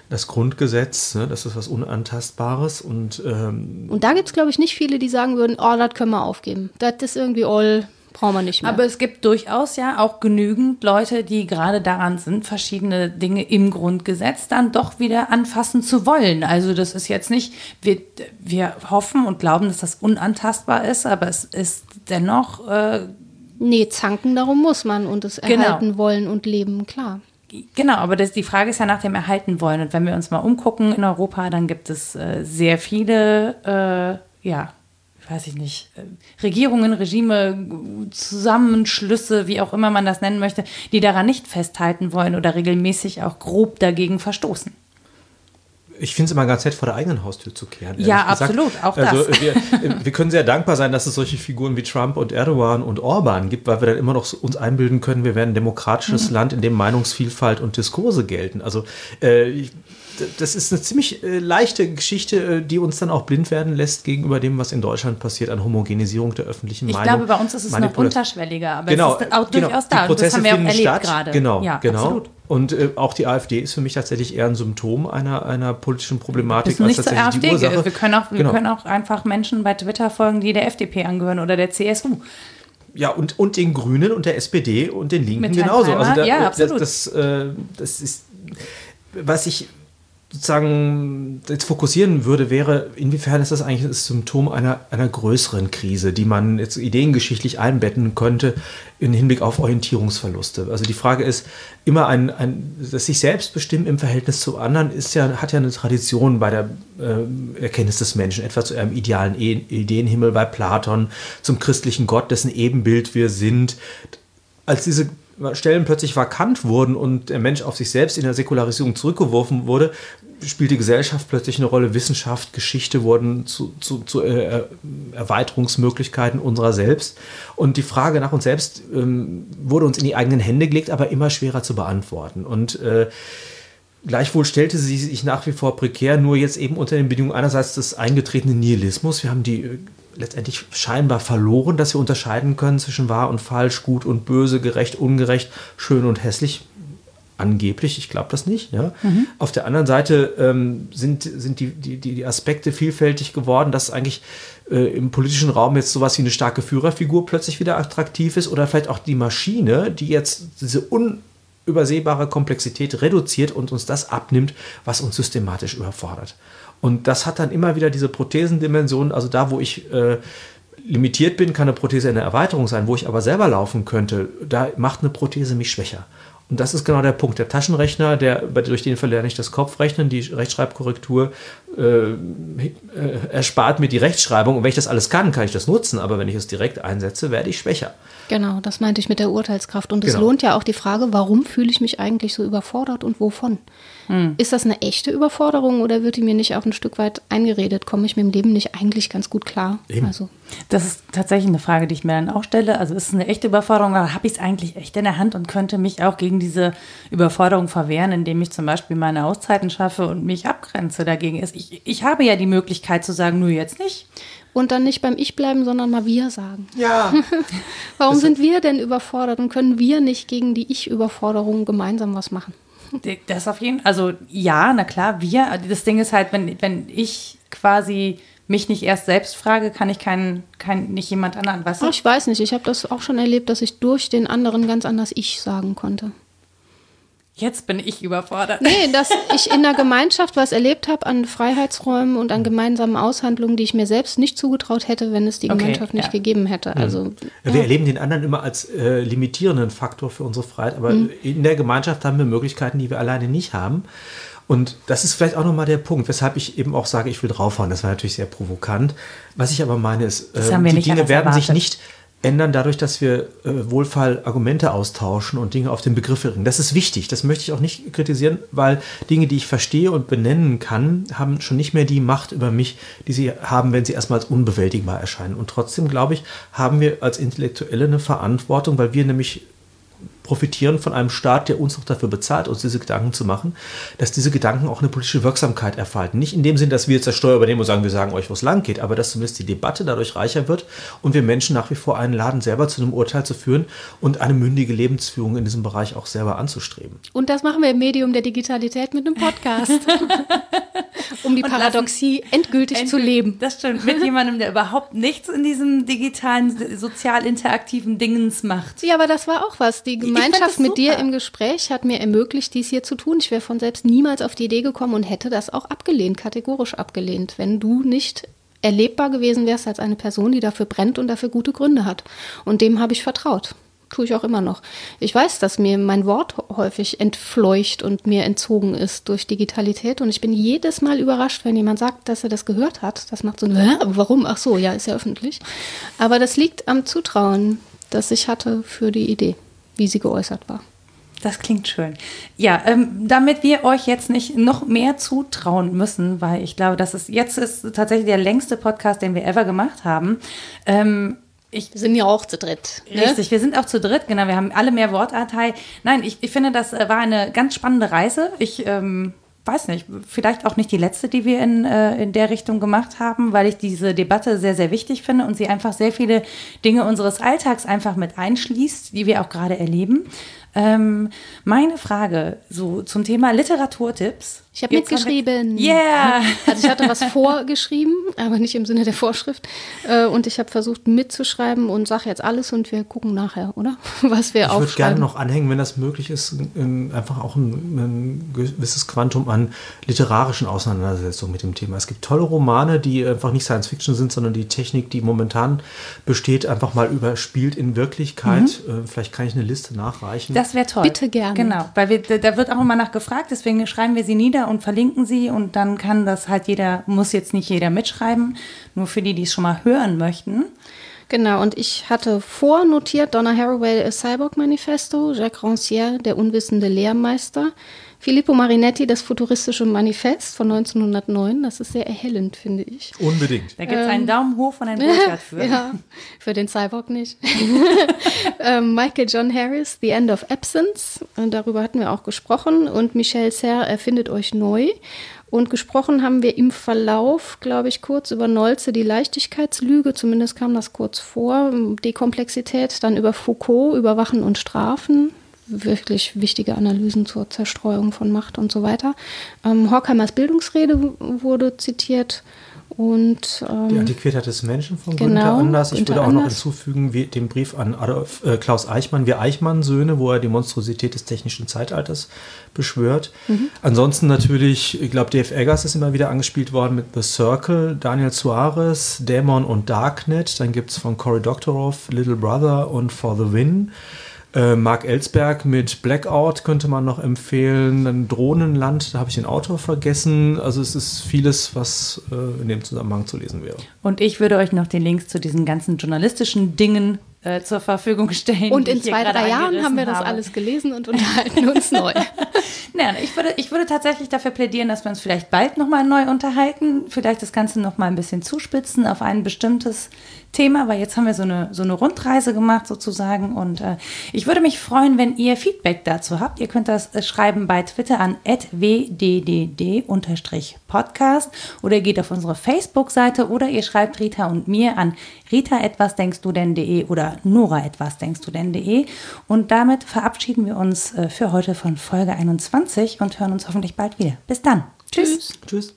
das Grundgesetz, ne, das ist was Unantastbares. Und, ähm, und da gibt es, glaube ich, nicht viele, die sagen würden, oh, das können wir aufgeben. Das ist irgendwie all, brauchen wir nicht mehr. Aber es gibt durchaus ja auch genügend Leute, die gerade daran sind, verschiedene Dinge im Grundgesetz dann doch wieder anfassen zu wollen. Also das ist jetzt nicht, wir, wir hoffen und glauben, dass das unantastbar ist, aber es ist dennoch... Äh, Nee, zanken, darum muss man und es genau. erhalten wollen und leben, klar. Genau, aber das, die Frage ist ja nach dem Erhalten wollen. Und wenn wir uns mal umgucken in Europa, dann gibt es äh, sehr viele, äh, ja, weiß ich nicht, äh, Regierungen, Regime, Zusammenschlüsse, wie auch immer man das nennen möchte, die daran nicht festhalten wollen oder regelmäßig auch grob dagegen verstoßen. Ich finde es immer ganz nett, vor der eigenen Haustür zu kehren. Ja, absolut, auch das. Also wir, wir, können sehr dankbar sein, dass es solche Figuren wie Trump und Erdogan und Orban gibt, weil wir dann immer noch uns einbilden können, wir wären ein demokratisches mhm. Land, in dem Meinungsvielfalt und Diskurse gelten. Also äh, ich, das ist eine ziemlich äh, leichte Geschichte, äh, die uns dann auch blind werden lässt gegenüber dem, was in Deutschland passiert an Homogenisierung der öffentlichen ich Meinung. Ich glaube, bei uns ist es noch unterschwelliger, aber genau, es ist auch genau, durchaus da. Prozesse das haben wir auch erlebt gerade. Genau, ja, genau. Absolut. Und äh, auch die AfD ist für mich tatsächlich eher ein Symptom einer, einer politischen Problematik als tatsächlich AfD die Ursache. Wir können, auch, wir genau. können auch einfach Menschen bei Twitter folgen, die der FDP angehören oder der CSU. Ja, und, und den Grünen und der SPD und den Linken genauso. Also da, ja, absolut. Das, das, äh, das ist, was ich sozusagen jetzt fokussieren würde, wäre, inwiefern ist das eigentlich das Symptom einer, einer größeren Krise, die man jetzt ideengeschichtlich einbetten könnte im Hinblick auf Orientierungsverluste. Also die Frage ist, immer ein, ein das sich selbst bestimmen im Verhältnis zu anderen ist ja, hat ja eine Tradition bei der äh, Erkenntnis des Menschen, etwa zu einem idealen e Ideenhimmel bei Platon, zum christlichen Gott, dessen Ebenbild wir sind. Als diese Stellen plötzlich vakant wurden und der Mensch auf sich selbst in der Säkularisierung zurückgeworfen wurde, spielt die Gesellschaft plötzlich eine Rolle. Wissenschaft, Geschichte wurden zu, zu, zu äh, Erweiterungsmöglichkeiten unserer selbst. Und die Frage nach uns selbst ähm, wurde uns in die eigenen Hände gelegt, aber immer schwerer zu beantworten. Und äh, Gleichwohl stellte sie sich nach wie vor prekär, nur jetzt eben unter den Bedingungen einerseits des eingetretenen Nihilismus. Wir haben die äh, letztendlich scheinbar verloren, dass wir unterscheiden können zwischen wahr und falsch, gut und böse, gerecht, ungerecht, schön und hässlich. Angeblich, ich glaube das nicht. Ja. Mhm. Auf der anderen Seite ähm, sind, sind die, die, die Aspekte vielfältig geworden, dass eigentlich äh, im politischen Raum jetzt sowas wie eine starke Führerfigur plötzlich wieder attraktiv ist oder vielleicht auch die Maschine, die jetzt diese unübersehbare Komplexität reduziert und uns das abnimmt, was uns systematisch überfordert. Und das hat dann immer wieder diese Prothesendimension, also da, wo ich äh, limitiert bin, kann eine Prothese eine Erweiterung sein, wo ich aber selber laufen könnte, da macht eine Prothese mich schwächer. Und das ist genau der Punkt. Der Taschenrechner, der, durch den verlerne ich das Kopfrechnen, die Rechtschreibkorrektur äh, äh, erspart mir die Rechtschreibung. Und wenn ich das alles kann, kann ich das nutzen. Aber wenn ich es direkt einsetze, werde ich schwächer. Genau, das meinte ich mit der Urteilskraft. Und es genau. lohnt ja auch die Frage, warum fühle ich mich eigentlich so überfordert und wovon? Hm. Ist das eine echte Überforderung oder wird die mir nicht auch ein Stück weit eingeredet? Komme ich mit dem Leben nicht eigentlich ganz gut klar? Eben. Also. Das ist tatsächlich eine Frage, die ich mir dann auch stelle. Also ist es eine echte Überforderung, aber habe ich es eigentlich echt in der Hand und könnte mich auch gegen diese Überforderung verwehren, indem ich zum Beispiel meine Auszeiten schaffe und mich abgrenze dagegen. Ich, ich habe ja die Möglichkeit zu sagen, nur jetzt nicht. Und dann nicht beim Ich bleiben, sondern mal wir sagen. Ja. Warum sind wir denn überfordert und können wir nicht gegen die Ich-Überforderung gemeinsam was machen? Das auf jeden Fall. Also ja, na klar, wir. Das Ding ist halt, wenn, wenn ich quasi mich nicht erst selbst frage, kann ich keinen, kein, nicht jemand anderen was. Ich weiß nicht, ich habe das auch schon erlebt, dass ich durch den anderen ganz anders Ich sagen konnte. Jetzt bin ich überfordert. Nee, dass ich in der Gemeinschaft was erlebt habe an Freiheitsräumen und an gemeinsamen Aushandlungen, die ich mir selbst nicht zugetraut hätte, wenn es die okay, Gemeinschaft nicht ja. gegeben hätte. Also, ja. Wir ja. erleben den anderen immer als äh, limitierenden Faktor für unsere Freiheit, aber mhm. in der Gemeinschaft haben wir Möglichkeiten, die wir alleine nicht haben. Und das ist vielleicht auch nochmal der Punkt, weshalb ich eben auch sage, ich will draufhauen. Das war natürlich sehr provokant. Was ich aber meine ist, äh, die Dinge werden erwartet. sich nicht ändern dadurch, dass wir äh, wohlfall Argumente austauschen und Dinge auf den Begriff bringen. Das ist wichtig, das möchte ich auch nicht kritisieren, weil Dinge, die ich verstehe und benennen kann, haben schon nicht mehr die Macht über mich, die sie haben, wenn sie erstmal als unbewältigbar erscheinen. Und trotzdem, glaube ich, haben wir als Intellektuelle eine Verantwortung, weil wir nämlich profitieren von einem Staat, der uns noch dafür bezahlt, uns diese Gedanken zu machen, dass diese Gedanken auch eine politische Wirksamkeit erfalten. Nicht in dem Sinn, dass wir jetzt das Steuer übernehmen und sagen, wir sagen euch, wo es lang geht, aber dass zumindest die Debatte dadurch reicher wird und wir Menschen nach wie vor einladen, selber zu einem Urteil zu führen und eine mündige Lebensführung in diesem Bereich auch selber anzustreben. Und das machen wir im Medium der Digitalität mit einem Podcast. um die Paradoxie endgültig, endgültig, zu leben. Das stimmt. Mit jemandem, der überhaupt nichts in diesem digitalen, sozial interaktiven Dingens macht. Ja, aber das war auch was. Die Gemeinschaft mit dir im Gespräch hat mir ermöglicht, dies hier zu tun. Ich wäre von selbst niemals auf die Idee gekommen und hätte das auch abgelehnt, kategorisch abgelehnt, wenn du nicht erlebbar gewesen wärst als eine Person, die dafür brennt und dafür gute Gründe hat. Und dem habe ich vertraut tue ich auch immer noch. Ich weiß, dass mir mein Wort häufig entfleucht und mir entzogen ist durch Digitalität und ich bin jedes Mal überrascht, wenn jemand sagt, dass er das gehört hat. Das macht so ein, Hä? warum? Ach so, ja, ist ja öffentlich. Aber das liegt am Zutrauen, das ich hatte für die Idee, wie sie geäußert war. Das klingt schön. Ja, ähm, damit wir euch jetzt nicht noch mehr zutrauen müssen, weil ich glaube, das ist jetzt ist tatsächlich der längste Podcast, den wir ever gemacht haben. Ähm, ich, wir sind ja auch zu dritt. Ne? Richtig, wir sind auch zu dritt, genau. Wir haben alle mehr Wortanteil. Nein, ich, ich finde, das äh, war eine ganz spannende Reise. Ich ähm, weiß nicht, vielleicht auch nicht die letzte, die wir in, äh, in der Richtung gemacht haben, weil ich diese Debatte sehr, sehr wichtig finde und sie einfach sehr viele Dinge unseres Alltags einfach mit einschließt, die wir auch gerade erleben. Ähm, meine Frage so zum Thema Literaturtipps. Ich habe mitgeschrieben. Yeah! Also ich hatte was vorgeschrieben, aber nicht im Sinne der Vorschrift. Äh, und ich habe versucht mitzuschreiben und sage jetzt alles und wir gucken nachher, oder? Was wir ich aufschreiben. Ich würde gerne noch anhängen, wenn das möglich ist, einfach auch ein, ein, gewisses Quantum an literarischen Auseinandersetzungen mit dem Thema. Es gibt tolle Romane, die einfach nicht Science Fiction sind, sondern die Technik, die momentan besteht, einfach mal überspielt in Wirklichkeit. Mhm. Äh, vielleicht kann ich eine Liste nachreichen. Das wäre toll. Bitte gerne. Genau, weil wir, da wird auch immer nach gefragt, deswegen schreiben wir sie nieder und verlinken sie und dann kann das halt jeder, muss jetzt nicht jeder mitschreiben, nur für die, die es schon mal hören möchten. Genau, und ich hatte vornotiert Donna Haraway, A Cyborg Manifesto, Jacques Rancière, Der unwissende Lehrmeister, Filippo Marinetti, Das futuristische Manifest von 1909. Das ist sehr erhellend, finde ich. Unbedingt. Da gibt es einen ähm, Daumen hoch von einem Burkhardt für. ja, für den Cyborg nicht. ähm, Michael John Harris, The End of Absence. Und darüber hatten wir auch gesprochen. Und Michel Serre erfindet euch neu. Und gesprochen haben wir im Verlauf, glaube ich, kurz über Nolze, die Leichtigkeitslüge, zumindest kam das kurz vor, Dekomplexität, dann über Foucault, Überwachen und Strafen, wirklich wichtige Analysen zur Zerstreuung von Macht und so weiter. Ähm, Horkheimers Bildungsrede wurde zitiert und ähm, die Antiquität des Menschen von genau, Günther Anders. Ich Günther würde auch Anders. noch hinzufügen wie, den Brief an Adolf, äh, Klaus Eichmann, wir Eichmann-Söhne, wo er die Monstrosität des technischen Zeitalters beschwört. Mhm. Ansonsten natürlich, ich glaube, Dave Eggers ist immer wieder angespielt worden mit The Circle, Daniel Suarez, Dämon und Darknet. Dann gibt es von Cory Doctorow Little Brother und For the Win. Äh, Mark Ellsberg mit Blackout könnte man noch empfehlen. Ein Drohnenland, da habe ich den Autor vergessen. Also es ist vieles, was äh, in dem Zusammenhang zu lesen wäre. Und ich würde euch noch den Links zu diesen ganzen journalistischen Dingen äh, zur Verfügung stellen. Und in zwei, drei Jahren haben wir das habe. alles gelesen und unterhalten uns neu. Nein, ich würde, ich würde tatsächlich dafür plädieren, dass wir uns vielleicht bald nochmal neu unterhalten, vielleicht das Ganze nochmal ein bisschen zuspitzen auf ein bestimmtes Thema, weil jetzt haben wir so eine, so eine Rundreise gemacht sozusagen und äh, ich würde mich freuen, wenn ihr Feedback dazu habt. Ihr könnt das äh, schreiben bei Twitter an wddd-podcast oder geht auf unsere Facebook-Seite oder ihr schreibt Rita und mir an rita etwas denkst du denn.de oder nora etwas denkst du denn.de und damit verabschieden wir uns äh, für heute von Folge 21 und hören uns hoffentlich bald wieder. Bis dann. Tschüss. Tschüss.